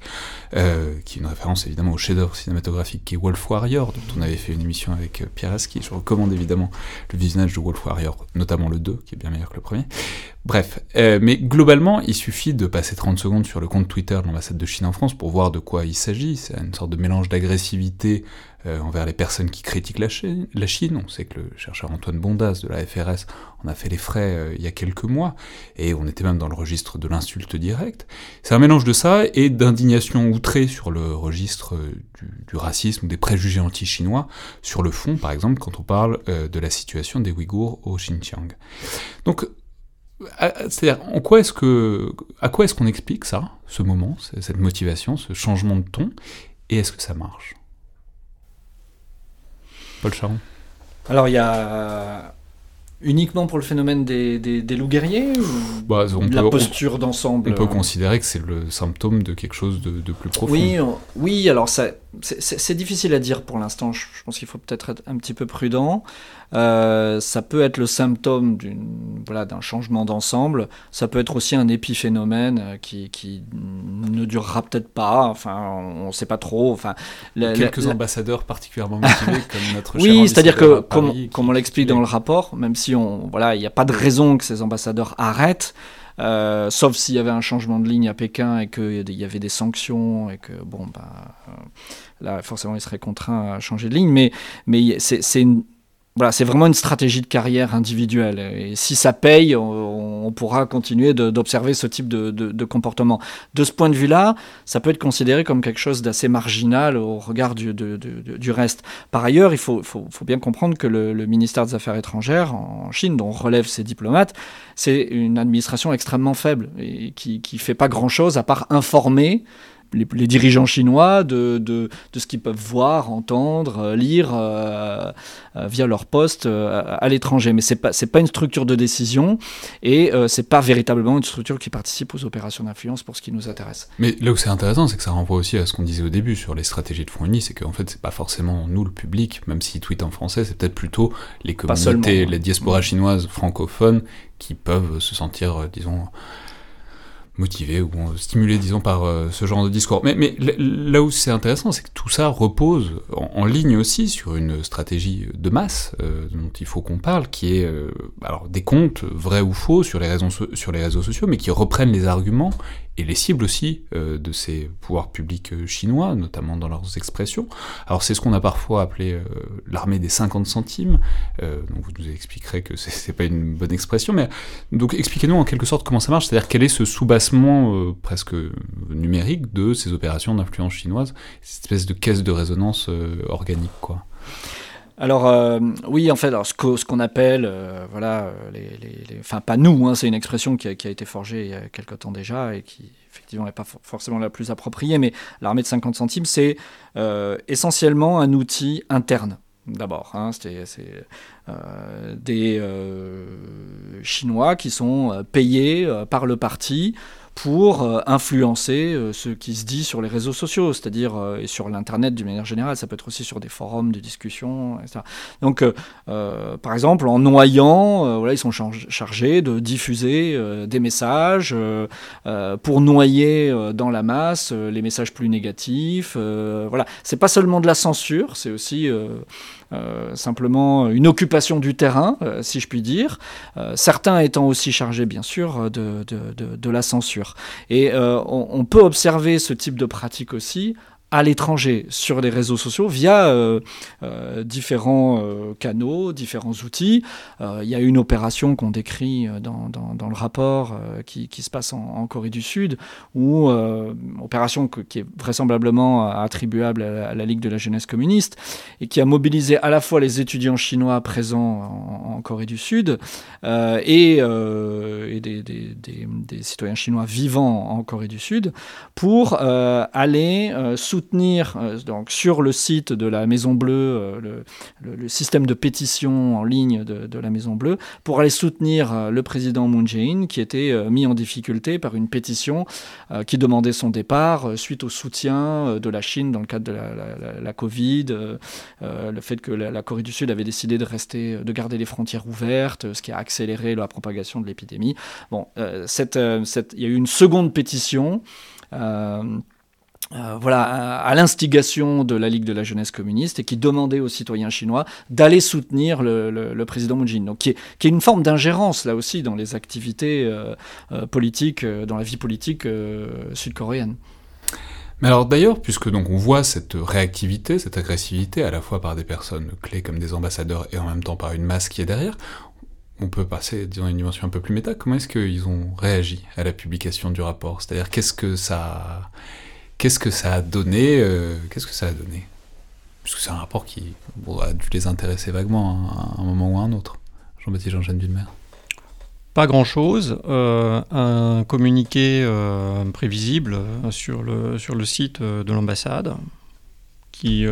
euh, qui est une référence évidemment au chef-d'œuvre cinématographique qui est Wolf Warrior, dont on avait fait une émission avec euh, Pierre Aski. Je recommande évidemment le visionnage de Wolf Warrior, notamment le 2, qui est bien meilleur que le premier. Bref, euh, mais globalement, il suffit de passer 30 secondes sur le compte Twitter de l'ambassade de Chine en France pour voir de quoi il s'agit. C'est une sorte de mélange d'agressivité euh, envers les personnes qui critiquent la Chine. On sait que le chercheur Antoine Bondas de la FRS en a fait les frais euh, il y a quelques mois, et on était même dans le registre de l'insulte directe. C'est un mélange de ça et d'indignation outrée sur le registre euh, du, racisme des préjugés anti-chinois, sur le fond, par exemple, quand on parle euh, de la situation des Ouïghours au Xinjiang. Donc, c'est-à-dire, en quoi est-ce que, à quoi est-ce qu'on explique ça, ce moment, cette motivation, ce changement de ton, et est-ce que ça marche? Paul Charon. Alors il y a uniquement pour le phénomène des, des, des loups guerriers ou Bah, on la peut- posture d'ensemble? On peut euh, considérer que c'est le symptôme de quelque chose de, de plus profond. Oui, on- oui, alors ça, c'est- difficile à dire pour l'instant. Je, je pense qu'il faut peut-être être un petit peu prudent. Euh, ça peut être le symptôme d'une voilà d'un changement d'ensemble. Ça peut être aussi un épiphénomène euh, qui, qui ne durera peut-être pas. Enfin, on ne sait pas trop. Enfin, la- Quelques la- ambassadeurs particulièrement motivés, comme notre cher oui, c'est-à-dire que, comme, qui- comme on l'explique dans le rapport, même si on, voilà, il n'y a pas de raison que ces ambassadeurs arrêtent, euh, sauf s'il y avait un changement de ligne à Pékin et qu'il y avait des sanctions et que, bon, bah, euh, là, forcément, ils seraient contraints à changer de ligne. Mais, mais c'est une- voilà, c'est vraiment une stratégie de carrière individuelle. Et si ça paye, on, pourra continuer d'observer ce type de, de- comportement. De ce point de vue-là, ça peut être considéré comme quelque chose d'assez marginal au regard du, du reste. Par ailleurs, il faut, faut- bien comprendre que le, le ministère des Affaires étrangères en Chine, dont relèvent ces diplomates, c'est une administration extrêmement faible et qui ne fait pas grand-chose à part informer les, les dirigeants chinois de, de, de ce qu'ils peuvent voir, entendre, euh, lire euh, euh, via leur poste euh, à l'étranger. Mais c'est pas c'est pas une structure de décision et euh, c'est pas véritablement une structure qui participe aux opérations d'influence pour ce qui nous intéresse. Mais là où c'est intéressant, c'est que ça renvoie aussi à ce qu'on disait au début sur les stratégies de fonds unis, c'est qu'en fait, c'est pas forcément nous, le public, même s'ils tweetent en français, c'est peut-être plutôt les Pas communautés, hein. les diasporas chinoises francophones qui peuvent se sentir, disons, motivés ou stimulés, disons, par euh, ce genre de discours. Mais, là où c'est intéressant, c'est que tout ça repose en, ligne aussi sur une stratégie de masse euh, dont il faut qu'on parle, qui est euh, alors des comptes vrais ou faux sur les, sur les réseaux sociaux, mais qui reprennent les arguments et les cibles aussi euh, de ces pouvoirs publics euh, chinois, notamment dans leurs expressions. Alors c'est ce qu'on a parfois appelé euh, l'armée des 50 centimes, euh, donc vous nous expliquerez que c'est- pas une bonne expression, mais donc expliquez-nous en quelque sorte comment ça marche, c'est-à-dire quel est ce soubassement euh, presque numérique de ces opérations d'influence chinoise, cette espèce de caisse de résonance euh, organique, quoi? Alors euh, oui, en fait, ce qu'on appelle, euh, voilà, les, enfin pas nous, hein, c'est une expression qui a, été forgée il y a quelque temps déjà et qui effectivement n'est pas for- forcément la plus appropriée, mais l'armée de 50 centimes, c'est euh, essentiellement un outil interne. D'abord, hein, c'est des Chinois qui sont payés par le parti pour euh, influencer euh, ce qui se dit sur les réseaux sociaux, c'est-à-dire euh, et sur l'internet d'une manière générale. Ça peut être aussi sur des forums de discussion, etc. Donc, par exemple, en noyant, voilà, ils sont char- chargés de diffuser des messages pour noyer dans la masse les messages plus négatifs. voilà, c'est pas seulement de la censure, c'est aussi simplement une occupation du terrain, si je puis dire. Certains étant aussi chargés, bien sûr, de la censure. Et euh, on, on peut observer ce type de pratique aussi à l'étranger, sur les réseaux sociaux, via euh, euh, différents euh, canaux, différents outils. Il y a une opération qu'on décrit dans, le rapport qui, se passe en, Corée du Sud, où opération qui est vraisemblablement attribuable à la, Ligue de la jeunesse communiste, et qui a mobilisé à la fois les étudiants chinois présents en, Corée du Sud et, des, citoyens chinois vivant en Corée du Sud pour aller euh, soutenir euh, donc, sur le site de la Maison Bleue, euh, le, système de pétition en ligne de, la Maison Bleue, pour aller soutenir euh, le président Moon Jae-in qui était mis en difficulté par une pétition qui demandait son départ suite au soutien de la Chine dans le cadre de la, Covid, le fait que la, Corée du Sud avait décidé de rester, de garder les frontières ouvertes, ce qui a accéléré la propagation de l'épidémie. Bon, cette, cette- il y a eu une seconde pétition. euh, euh, voilà, à, l'instigation de la Ligue de la jeunesse communiste et qui demandait aux citoyens chinois d'aller soutenir le, président Moon Jae-in. Donc, qui est, une forme d'ingérence là aussi dans les activités euh, euh, politiques, dans la vie politique sud-coréenne. Mais alors d'ailleurs, puisque donc on voit cette réactivité, cette agressivité, à la fois par des personnes clés comme des ambassadeurs et en même temps par une masse qui est derrière, on peut passer, à une dimension un peu plus méta. Comment est-ce qu'ils ont réagi à la publication du rapport? C'est-à-dire qu'est-ce que ça, qu'est-ce que ça a donné euh, Qu'est-ce que ça a donné? C'est un rapport qui a dû les intéresser vaguement à un moment ou à un autre. Jean-Baptiste Jean-Jeanne Villemer. Pas grand-chose. Euh, un communiqué euh, prévisible euh, sur, le, sur le site de l'ambassade qui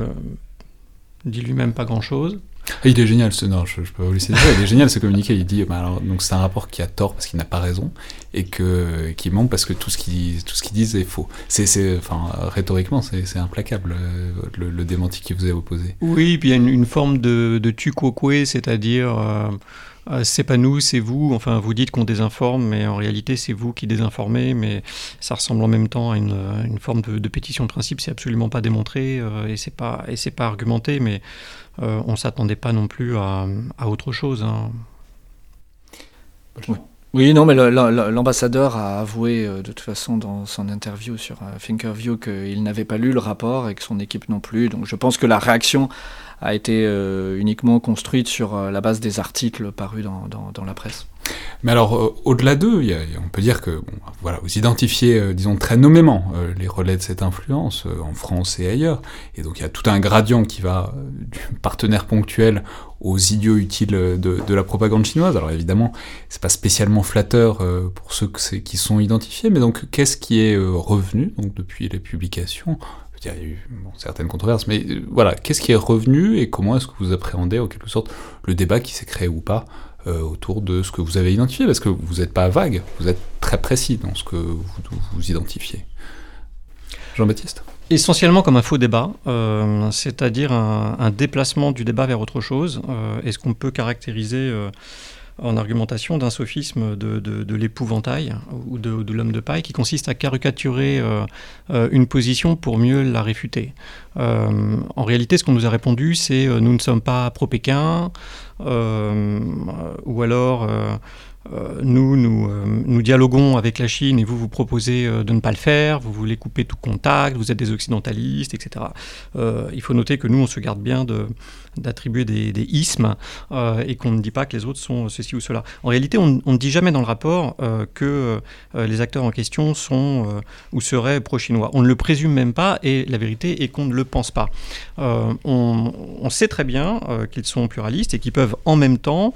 dit lui-même pas grand-chose. Ah, il est génial ce non, je, peux vous laisser il est génial ce communiqué. Il dit bah, donc c'est un rapport qui a tort parce qu'il n'a pas raison et que qui ment parce que tout ce qu'il tout ce qu'ils disent est faux. C'est enfin rhétoriquement c'est implacable euh, le, démenti qui vous est opposé. Oui, puis il y a une, forme de, de tu quoque, c'est-à-dire euh, euh, c'est pas nous, c'est vous. Enfin, vous dites qu'on désinforme, mais en réalité c'est vous qui désinformez. Mais ça ressemble en même temps à une, une forme de, pétition de principe. C'est absolument pas démontré et c'est pas et c'est pas argumenté. Mais euh, on s'attendait pas non plus à, à autre chose. hein. Oui, non, mais l'ambassadeur a avoué euh, de toute façon dans son interview sur euh, Thinkerview qu'il n'avait pas lu le rapport et que son équipe non plus. Donc je pense que la réaction a été euh, uniquement construite sur euh, la base des articles parus dans, dans- dans la presse. Mais alors, euh, au-delà d'eux, on peut dire que bon, voilà, vous identifiez, euh, disons, très nommément euh, les relais de cette influence en France et ailleurs. Et donc, il y a tout un gradient qui va du partenaire ponctuel aux idiots utiles de, de la propagande chinoise. Alors, évidemment, c'est pas spécialement flatteur pour ceux qui sont identifiés, mais donc, qu'est-ce qui est revenu donc, depuis les publications? Il y a eu bon, certaines controverses, mais voilà, qu'est-ce qui est revenu et comment est-ce que vous appréhendez en quelque sorte le débat qui s'est créé ou pas autour de ce que vous avez identifié, parce que vous n'êtes pas vague, vous êtes très précis dans ce que vous, vous identifiez. Jean-Baptiste? Essentiellement comme un faux débat, euh, c'est-à-dire un, déplacement du débat vers autre chose. Euh, Est-ce qu'on peut caractériser euh, en argumentation d'un sophisme de, l'épouvantail ou de, l'homme de paille qui consiste à caricaturer euh, euh, une position pour mieux la réfuter Euh, En réalité, ce qu'on nous a répondu, c'est nous ne sommes pas pro-Pékin, ou alors... nous, nous, nous dialoguons avec la Chine et vous, vous proposez de ne pas le faire, vous voulez couper tout contact, vous êtes des occidentalistes, etc. Il faut noter que nous, on se garde bien de, d'attribuer des, des ismes euh, et qu'on ne dit pas que les autres sont ceci ou cela. En réalité, on, ne dit jamais dans le rapport euh, que euh, les acteurs en question sont ou seraient pro-chinois. On ne le présume même pas et la vérité est qu'on ne le pense pas. On, sait très bien qu'ils sont pluralistes et qu'ils peuvent en même temps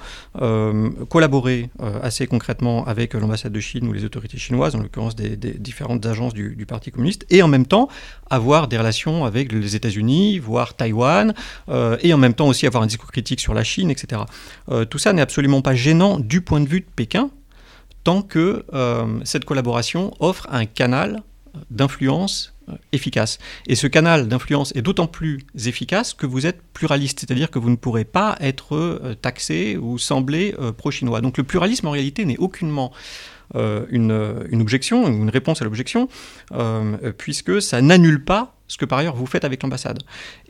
collaborer assez concrètement avec l'ambassade de Chine ou les autorités chinoises, en l'occurrence des, différentes agences du, Parti communiste, et en même temps avoir des relations avec les États-Unis, voire Taïwan, et en même temps aussi avoir un discours critique sur la Chine, etc. Euh, tout ça n'est absolument pas gênant du point de vue de Pékin, tant que euh, cette collaboration offre un canal d'influence euh, efficace. Et ce canal d'influence est d'autant plus efficace que vous êtes pluraliste, c'est-à-dire que vous ne pourrez pas être taxé ou sembler pro-chinois. Donc le pluralisme en réalité n'est aucunement une, une objection, une réponse à l'objection, puisque ça n'annule pas ce que par ailleurs vous faites avec l'ambassade.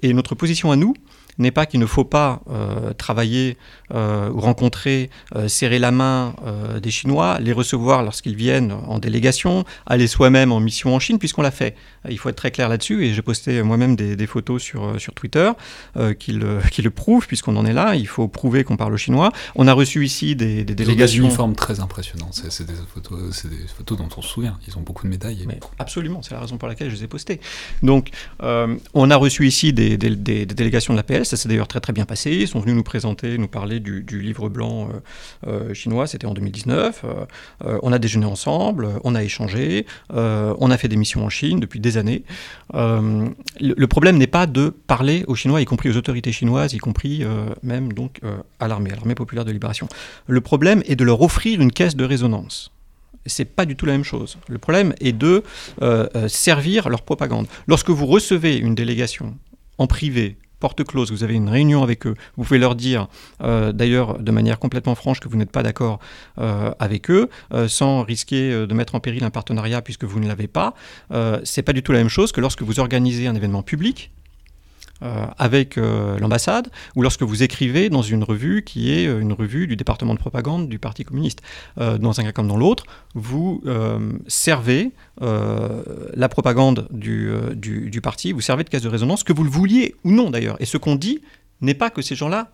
Et notre position à nous n'est pas qu'il ne faut pas euh, travailler euh, ou rencontrer, euh, serrer la main des Chinois, les recevoir lorsqu'ils viennent en délégation, aller soi-même en mission en Chine, puisqu'on l'a fait. Il faut être très clair là-dessus, et j'ai posté moi-même des, des photos sur, euh, sur Twitter euh, qui, le, qui le prouvent, puisqu'on en est là, il faut prouver qu'on parle chinois. On a reçu ici des, des ont des délégations... uniformes très impressionnants, c'est des, des photos dont on se souvient, ils ont beaucoup de médailles. Mais absolument, c'est la raison pour laquelle je les ai postés. Donc, euh, on a reçu ici des, délégations de l'APL, ça s'est d'ailleurs très très bien passé. Ils sont venus nous présenter, nous parler du, du livre blanc euh, chinois, c'était en 2019. Euh, euh, on a déjeuné ensemble, on a échangé, on a fait des missions en Chine depuis des années. Euh, le, problème n'est pas de parler aux Chinois, y compris aux autorités chinoises, y compris euh, même donc euh, à l'armée, à l'armée populaire de libération. Le problème est de leur offrir une caisse de résonance. C'est pas du tout la même chose. Le problème est de servir leur propagande. Lorsque vous recevez une délégation en privé, porte close, vous avez une réunion avec eux, vous pouvez leur dire, euh, d'ailleurs de manière complètement franche, que vous n'êtes pas d'accord euh, avec eux, euh, sans risquer de mettre en péril un partenariat puisque vous ne l'avez pas. C'est pas du tout la même chose que lorsque vous organisez un événement public. Euh, avec euh, l'ambassade, ou lorsque vous écrivez dans une revue qui est euh, une revue du département de propagande du Parti communiste. Dans un cas comme dans l'autre, vous servez la propagande du, parti, vous servez de caisse de résonance, que vous le vouliez ou non d'ailleurs. Et ce qu'on dit n'est pas que ces gens-là,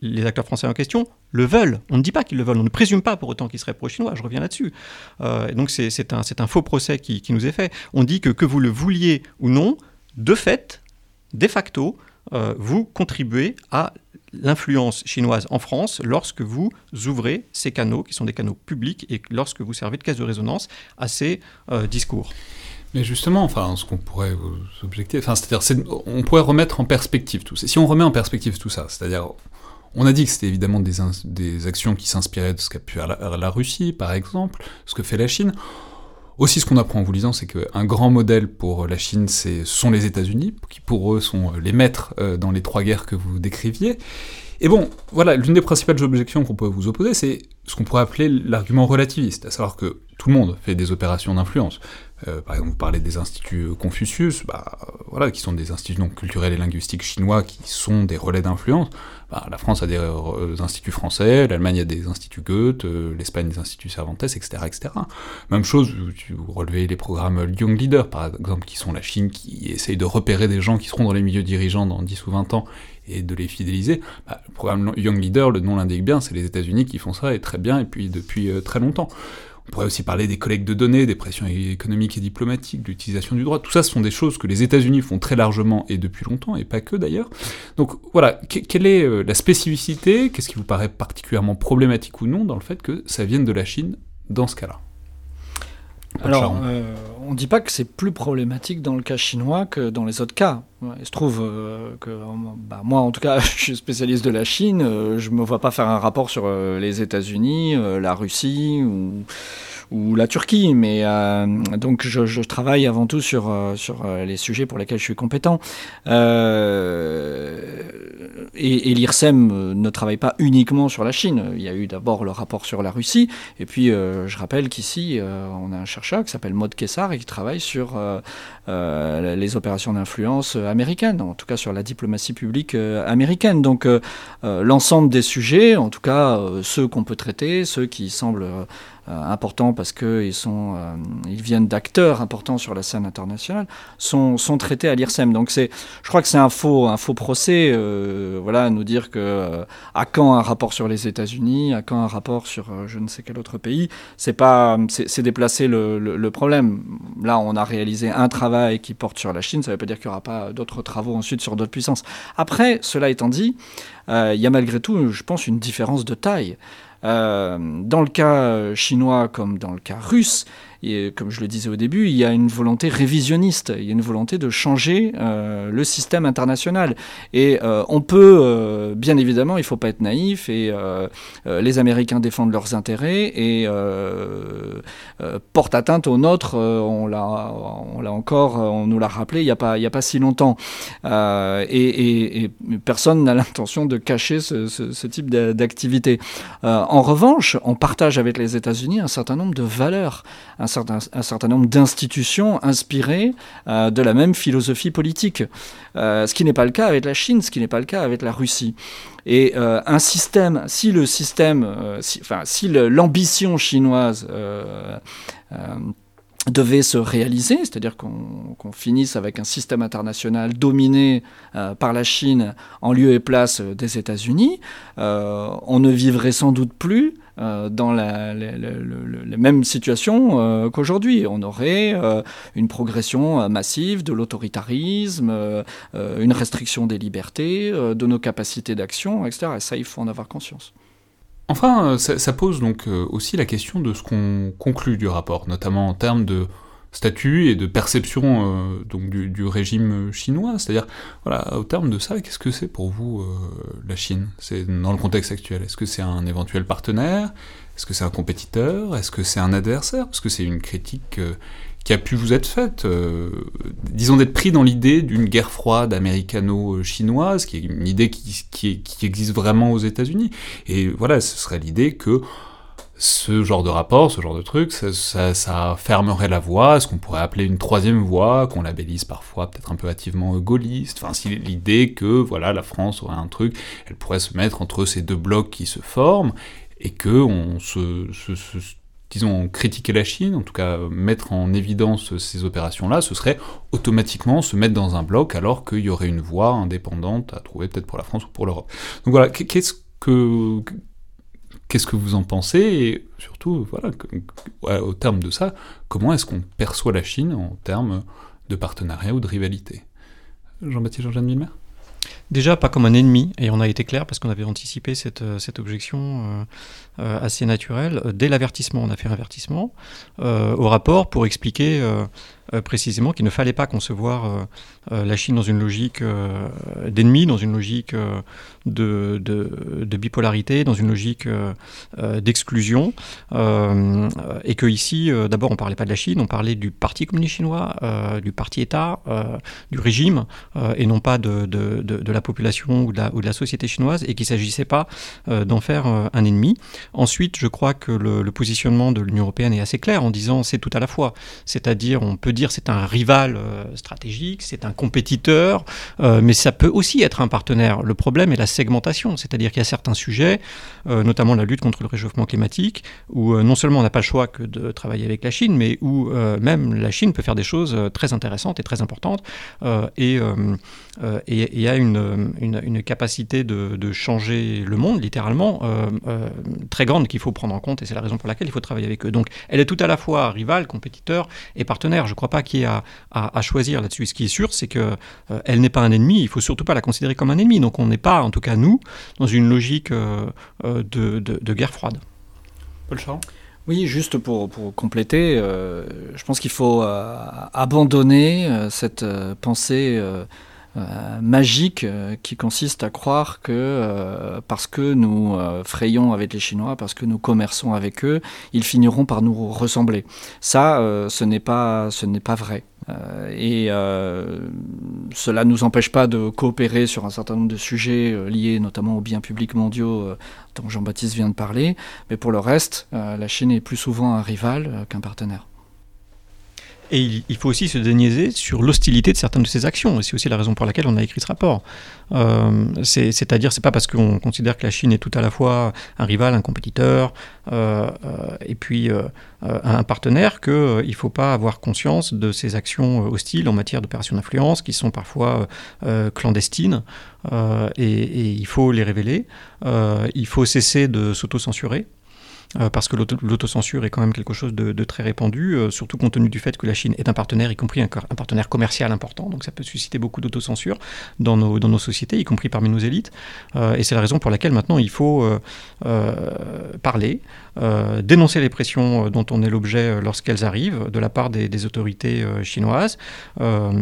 les acteurs français en question, le veulent. On ne dit pas qu'ils le veulent, on ne présume pas pour autant qu'ils seraient pro-chinois, je reviens là-dessus. Donc c'est c'est un, c'est un faux procès qui, qui nous est fait. On dit que que vous le vouliez ou non, de fait, de facto, euh, vous contribuez à l'influence chinoise en France lorsque vous ouvrez ces canaux, qui sont des canaux publics, et lorsque vous servez de caisse de résonance à ces euh, discours. Mais justement, enfin, ce qu'on pourrait vous objecter, enfin, c'est-à-dire, c'est- on pourrait remettre en perspective tout ça. Si on remet en perspective tout ça, c'est-à-dire, on a dit que c'était évidemment des, actions qui s'inspiraient de ce qu'a pu faire la Russie, par exemple, ce que fait la Chine. Aussi, ce qu'on apprend en vous lisant, c'est qu'un grand modèle pour la Chine, ce sont les États-Unis, qui pour eux sont les maîtres euh, dans les trois guerres que vous décriviez. Et bon, voilà, l'une des principales objections qu'on peut vous opposer, c'est ce qu'on pourrait appeler l'argument relativiste, à savoir que tout le monde fait des opérations d'influence. Euh, par exemple, vous parlez des instituts Confucius, bah, euh, voilà, qui sont des instituts donc, culturels et linguistiques chinois qui sont des relais d'influence. Bah, la France a des euh, instituts français, l'Allemagne a des instituts Goethe, euh, l'Espagne des instituts Cervantes, etc., etc. Même chose, vous relevez les programmes Young Leader, par exemple, qui sont la Chine qui essaye de repérer des gens qui seront dans les milieux dirigeants dans 10 ou 20 ans et de les fidéliser. Bah, le programme Young Leader, le nom l'indique bien, c'est les États-Unis qui font ça et très bien, et puis depuis euh, très longtemps. On pourrait aussi parler des collectes de données, des pressions économiques et diplomatiques, de l'utilisation du droit. Tout ça, ce sont des choses que les États-Unis font très largement et depuis longtemps, et pas que d'ailleurs. Donc voilà, quelle est euh, la spécificité? Qu'est-ce qui vous paraît particulièrement problématique ou non dans le fait que ça vienne de la Chine dans ce cas-là? Alors, euh, on ne dit pas que c'est plus problématique dans le cas chinois que dans les autres cas. Il se trouve euh, que bah, moi, en tout cas, je suis spécialiste de la Chine. je ne me vois pas faire un rapport sur les États-Unis, la Russie ou ou la Turquie. Mais euh, donc je, travaille avant tout sur, euh, sur euh, les sujets pour lesquels je suis compétent. Et, l'IRSEM ne travaille pas uniquement sur la Chine. Il y a eu d'abord le rapport sur la Russie. Et puis je rappelle qu'ici, on a un chercheur qui s'appelle Maud Kessar et qui travaille sur les opérations d'influence américaines, en tout cas sur la diplomatie publique américaine. Donc l'ensemble des sujets, en tout cas ceux qu'on peut traiter, ceux qui semblent importants parce qu'ils euh, ils viennent d'acteurs importants sur la scène internationale, sont, traités à l'IRSEM. Donc je crois que c'est un faux, un faux procès, euh, voilà, nous dire que à quand un rapport sur les États-Unis, à quand un rapport sur je ne sais quel autre pays, c'est pas, c'est déplacer le, problème. Là, on a réalisé un travail qui porte sur la Chine, ça ne veut pas dire qu'il n'y aura pas d'autres travaux ensuite sur d'autres puissances. Après, cela étant dit, il y a malgré tout, je pense, une différence de taille. Euh, dans le cas chinois comme dans le cas russe, et comme je le disais au début, il y a une volonté révisionniste, il y a une volonté de changer euh, le système international. Et euh, on peut, euh, bien évidemment, il ne faut pas être naïf, et les Américains défendent leurs intérêts et portent atteinte aux nôtres, on l'a encore, on nous l'a rappelé il n'y a, pas, si longtemps. Et, personne n'a l'intention de cacher ce, type d'activité. en revanche, on partage avec les États-Unis un certain nombre de valeurs, certain, un certain nombre d'institutions inspirées euh, de la même philosophie politique. Euh, ce qui n'est pas le cas avec la Chine, ce qui n'est pas le cas avec la Russie. Et euh, un système, si le système, enfin, si l'ambition chinoise devait se réaliser, c'est-à-dire qu'on finisse avec un système international dominé par la Chine en lieu et place des États-Unis, on ne vivrait sans doute plus euh, dans la, même situation euh, qu'aujourd'hui. On aurait euh, une progression massive de l'autoritarisme, une restriction des libertés, de nos capacités d'action, etc. Et ça, il faut en avoir conscience. Enfin, ça pose donc aussi la question de ce qu'on conclut du rapport, notamment en termes de statut et de perception euh, donc du, régime chinois. C'est-à-dire, voilà, au terme de ça, qu'est-ce que c'est pour vous euh, la Chine? C'est dans le contexte actuel. Est-ce que c'est un éventuel partenaire? Est-ce que c'est un compétiteur? Est-ce que c'est un adversaire? Parce que c'est une critique euh, qui a pu vous être faite. disons d'être pris dans l'idée d'une guerre froide américano-chinoise, qui est une idée qui, existe vraiment aux États-Unis. Et voilà, ce serait l'idée que ce genre de rapport, ce genre de truc, ça, fermerait la voie, ce qu'on pourrait appeler une troisième voie, qu'on labellise parfois peut-être un peu hâtivement gaulliste. Enfin, si l'idée que voilà, la France aurait un truc, elle pourrait se mettre entre ces deux blocs qui se forment et que on se, disons, critiquer la Chine, en tout cas mettre en évidence ces opérations-là, ce serait automatiquement se mettre dans un bloc alors qu'il y aurait une voie indépendante à trouver peut-être pour la France ou pour l'Europe. Donc voilà, qu'est-ce que Qu'est-ce que vous en pensez Et surtout, voilà, au terme de ça, comment est-ce qu'on perçoit la Chine en termes de partenariat ou de rivalité? Jean-Baptiste Jean-Jean Milmer Déjà, pas comme un ennemi, et on a été clair parce qu'on avait anticipé cette, cette objection euh, euh, assez naturelle. Dès l'avertissement, on a fait un avertissement euh, au rapport pour expliquer précisément qu'il ne fallait pas concevoir la Chine dans une logique d'ennemi, dans une logique de, bipolarité, dans une logique euh, euh, d'exclusion, euh, et que ici, d'abord, on parlait pas de la Chine, on parlait du Parti communiste chinois, du Parti État, du régime, et non pas de, la population ou de la, ou de la société chinoise, et qu'il ne s'agissait pas d'en faire un ennemi. Ensuite, je crois que le, le positionnement de l'Union européenne est assez clair en disant c'est tout à la fois, c'est-à-dire on peut c'est un rival euh, stratégique, c'est un compétiteur, euh, mais ça peut aussi être un partenaire. Le problème est la segmentation, c'est-à-dire qu'il y a certains sujets, euh, notamment la lutte contre le réchauffement climatique, où non seulement on n'a pas le choix que de travailler avec la Chine, mais où même la Chine peut faire des choses très intéressantes et très importantes, et il y a une, capacité de, de, changer le monde, littéralement, très grande qu'il faut prendre en compte, et c'est la raison pour laquelle il faut travailler avec eux. Donc elle est tout à la fois rival, compétiteur et partenaire. Je ne crois pas qu'il y ait à, à, choisir là-dessus. Ce qui est sûr, c'est qu'elle euh, n'est pas un ennemi. Il faut surtout pas la considérer comme un ennemi. Donc on n'est pas, en tout cas nous, dans une logique euh, euh, de, de, guerre froide. Paul Charles oui, juste pour, pour compléter, je pense qu'il faut abandonner cette pensée euh, magique euh, qui consiste à croire que euh, parce que nous frayons avec les Chinois, parce que nous commerçons avec eux, ils finiront par nous ressembler. Ça, ce n'est pas, ce n'est pas vrai. et cela ne nous empêche pas de coopérer sur un certain nombre de sujets liés notamment aux biens publics mondiaux dont Jean-Baptiste vient de parler. Mais pour le reste, la Chine est plus souvent un rival qu'un partenaire. Et il, faut aussi se déniaiser sur l'hostilité de certaines de ces actions. Et c'est aussi la raison pour laquelle on a écrit ce rapport. Euh, c'est-à-dire, c'est pas parce qu'on considère que la Chine est tout à la fois un rival, un compétiteur, euh, euh, et puis un partenaire qu'il ne faut pas avoir conscience de ces actions hostiles en matière d'opérations d'influence qui sont parfois clandestines. Et, et, il faut les révéler. il faut cesser de s'auto-censurer. Euh, parce que l'autocensure est quand même quelque chose de, très répandu, euh, surtout compte tenu du fait que la Chine est un partenaire, y compris un, partenaire commercial important, donc ça peut susciter beaucoup d'autocensure dans nos, sociétés, y compris parmi nos élites. Euh, et c'est la raison pour laquelle maintenant il faut parler, dénoncer les pressions dont on est l'objet lorsqu'elles arrivent de la part des autorités chinoises.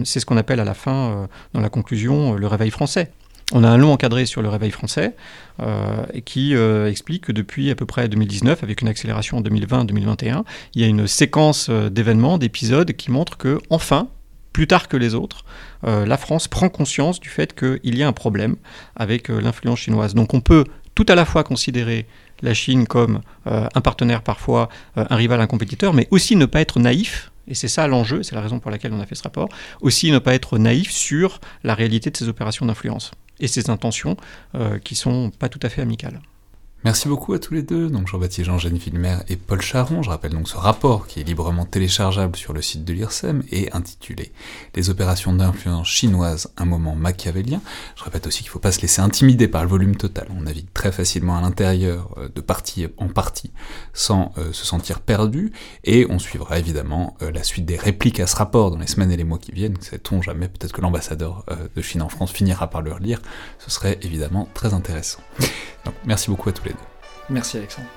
c'est ce qu'on appelle à la fin, dans la conclusion, le réveil français. On a un long encadré sur le réveil français euh, qui euh, explique que depuis à peu près 2019, avec une accélération en 2020-2021, il y a une séquence euh, d'événements, d'épisodes qui montrent que, enfin, plus tard que les autres, la France prend conscience du fait qu'il y a un problème avec l'influence chinoise. Donc on peut tout à la fois considérer la Chine comme un partenaire parfois, un rival, un compétiteur, mais aussi ne pas être naïf et c'est ça l'enjeu, c'est la raison pour laquelle on a fait ce rapport, aussi ne pas être naïf sur la réalité de ces opérations d'influence et ses intentions euh, qui sont pas tout à fait amicales. Merci beaucoup à tous les deux, donc Jean-Baptiste Jean-Jeanne Villemer et Paul Charon. Je rappelle donc ce rapport qui est librement téléchargeable sur le site de l'IRSEM et intitulé Les opérations d'influence chinoise, un moment machiavélien. Je répète aussi qu'il ne faut pas se laisser intimider par le volume total. On navigue très facilement à l'intérieur euh, de partie en partie sans euh, se sentir perdu et on suivra évidemment euh, la suite des répliques à ce rapport dans les semaines et les mois qui viennent. Sait-on jamais, peut-être que l'ambassadeur de Chine en France finira par le relire. Ce serait évidemment très intéressant. Donc merci beaucoup à tous les deux. Merci Alexandre.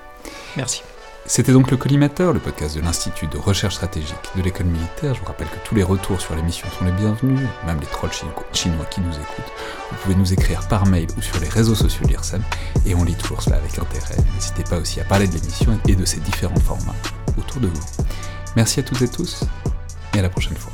Merci. C'était donc le Collimateur, le podcast de l'Institut de recherche stratégique de l'école militaire. Je vous rappelle que tous les retours sur l'émission sont les bienvenus, même les trolls chinois qui nous écoutent. Vous pouvez nous écrire par mail ou sur les réseaux sociaux de l'IRSEM, et on lit toujours cela avec intérêt. N'hésitez pas aussi à parler de l'émission et de ses différents formats autour de vous. Merci à toutes et tous, et à la prochaine fois.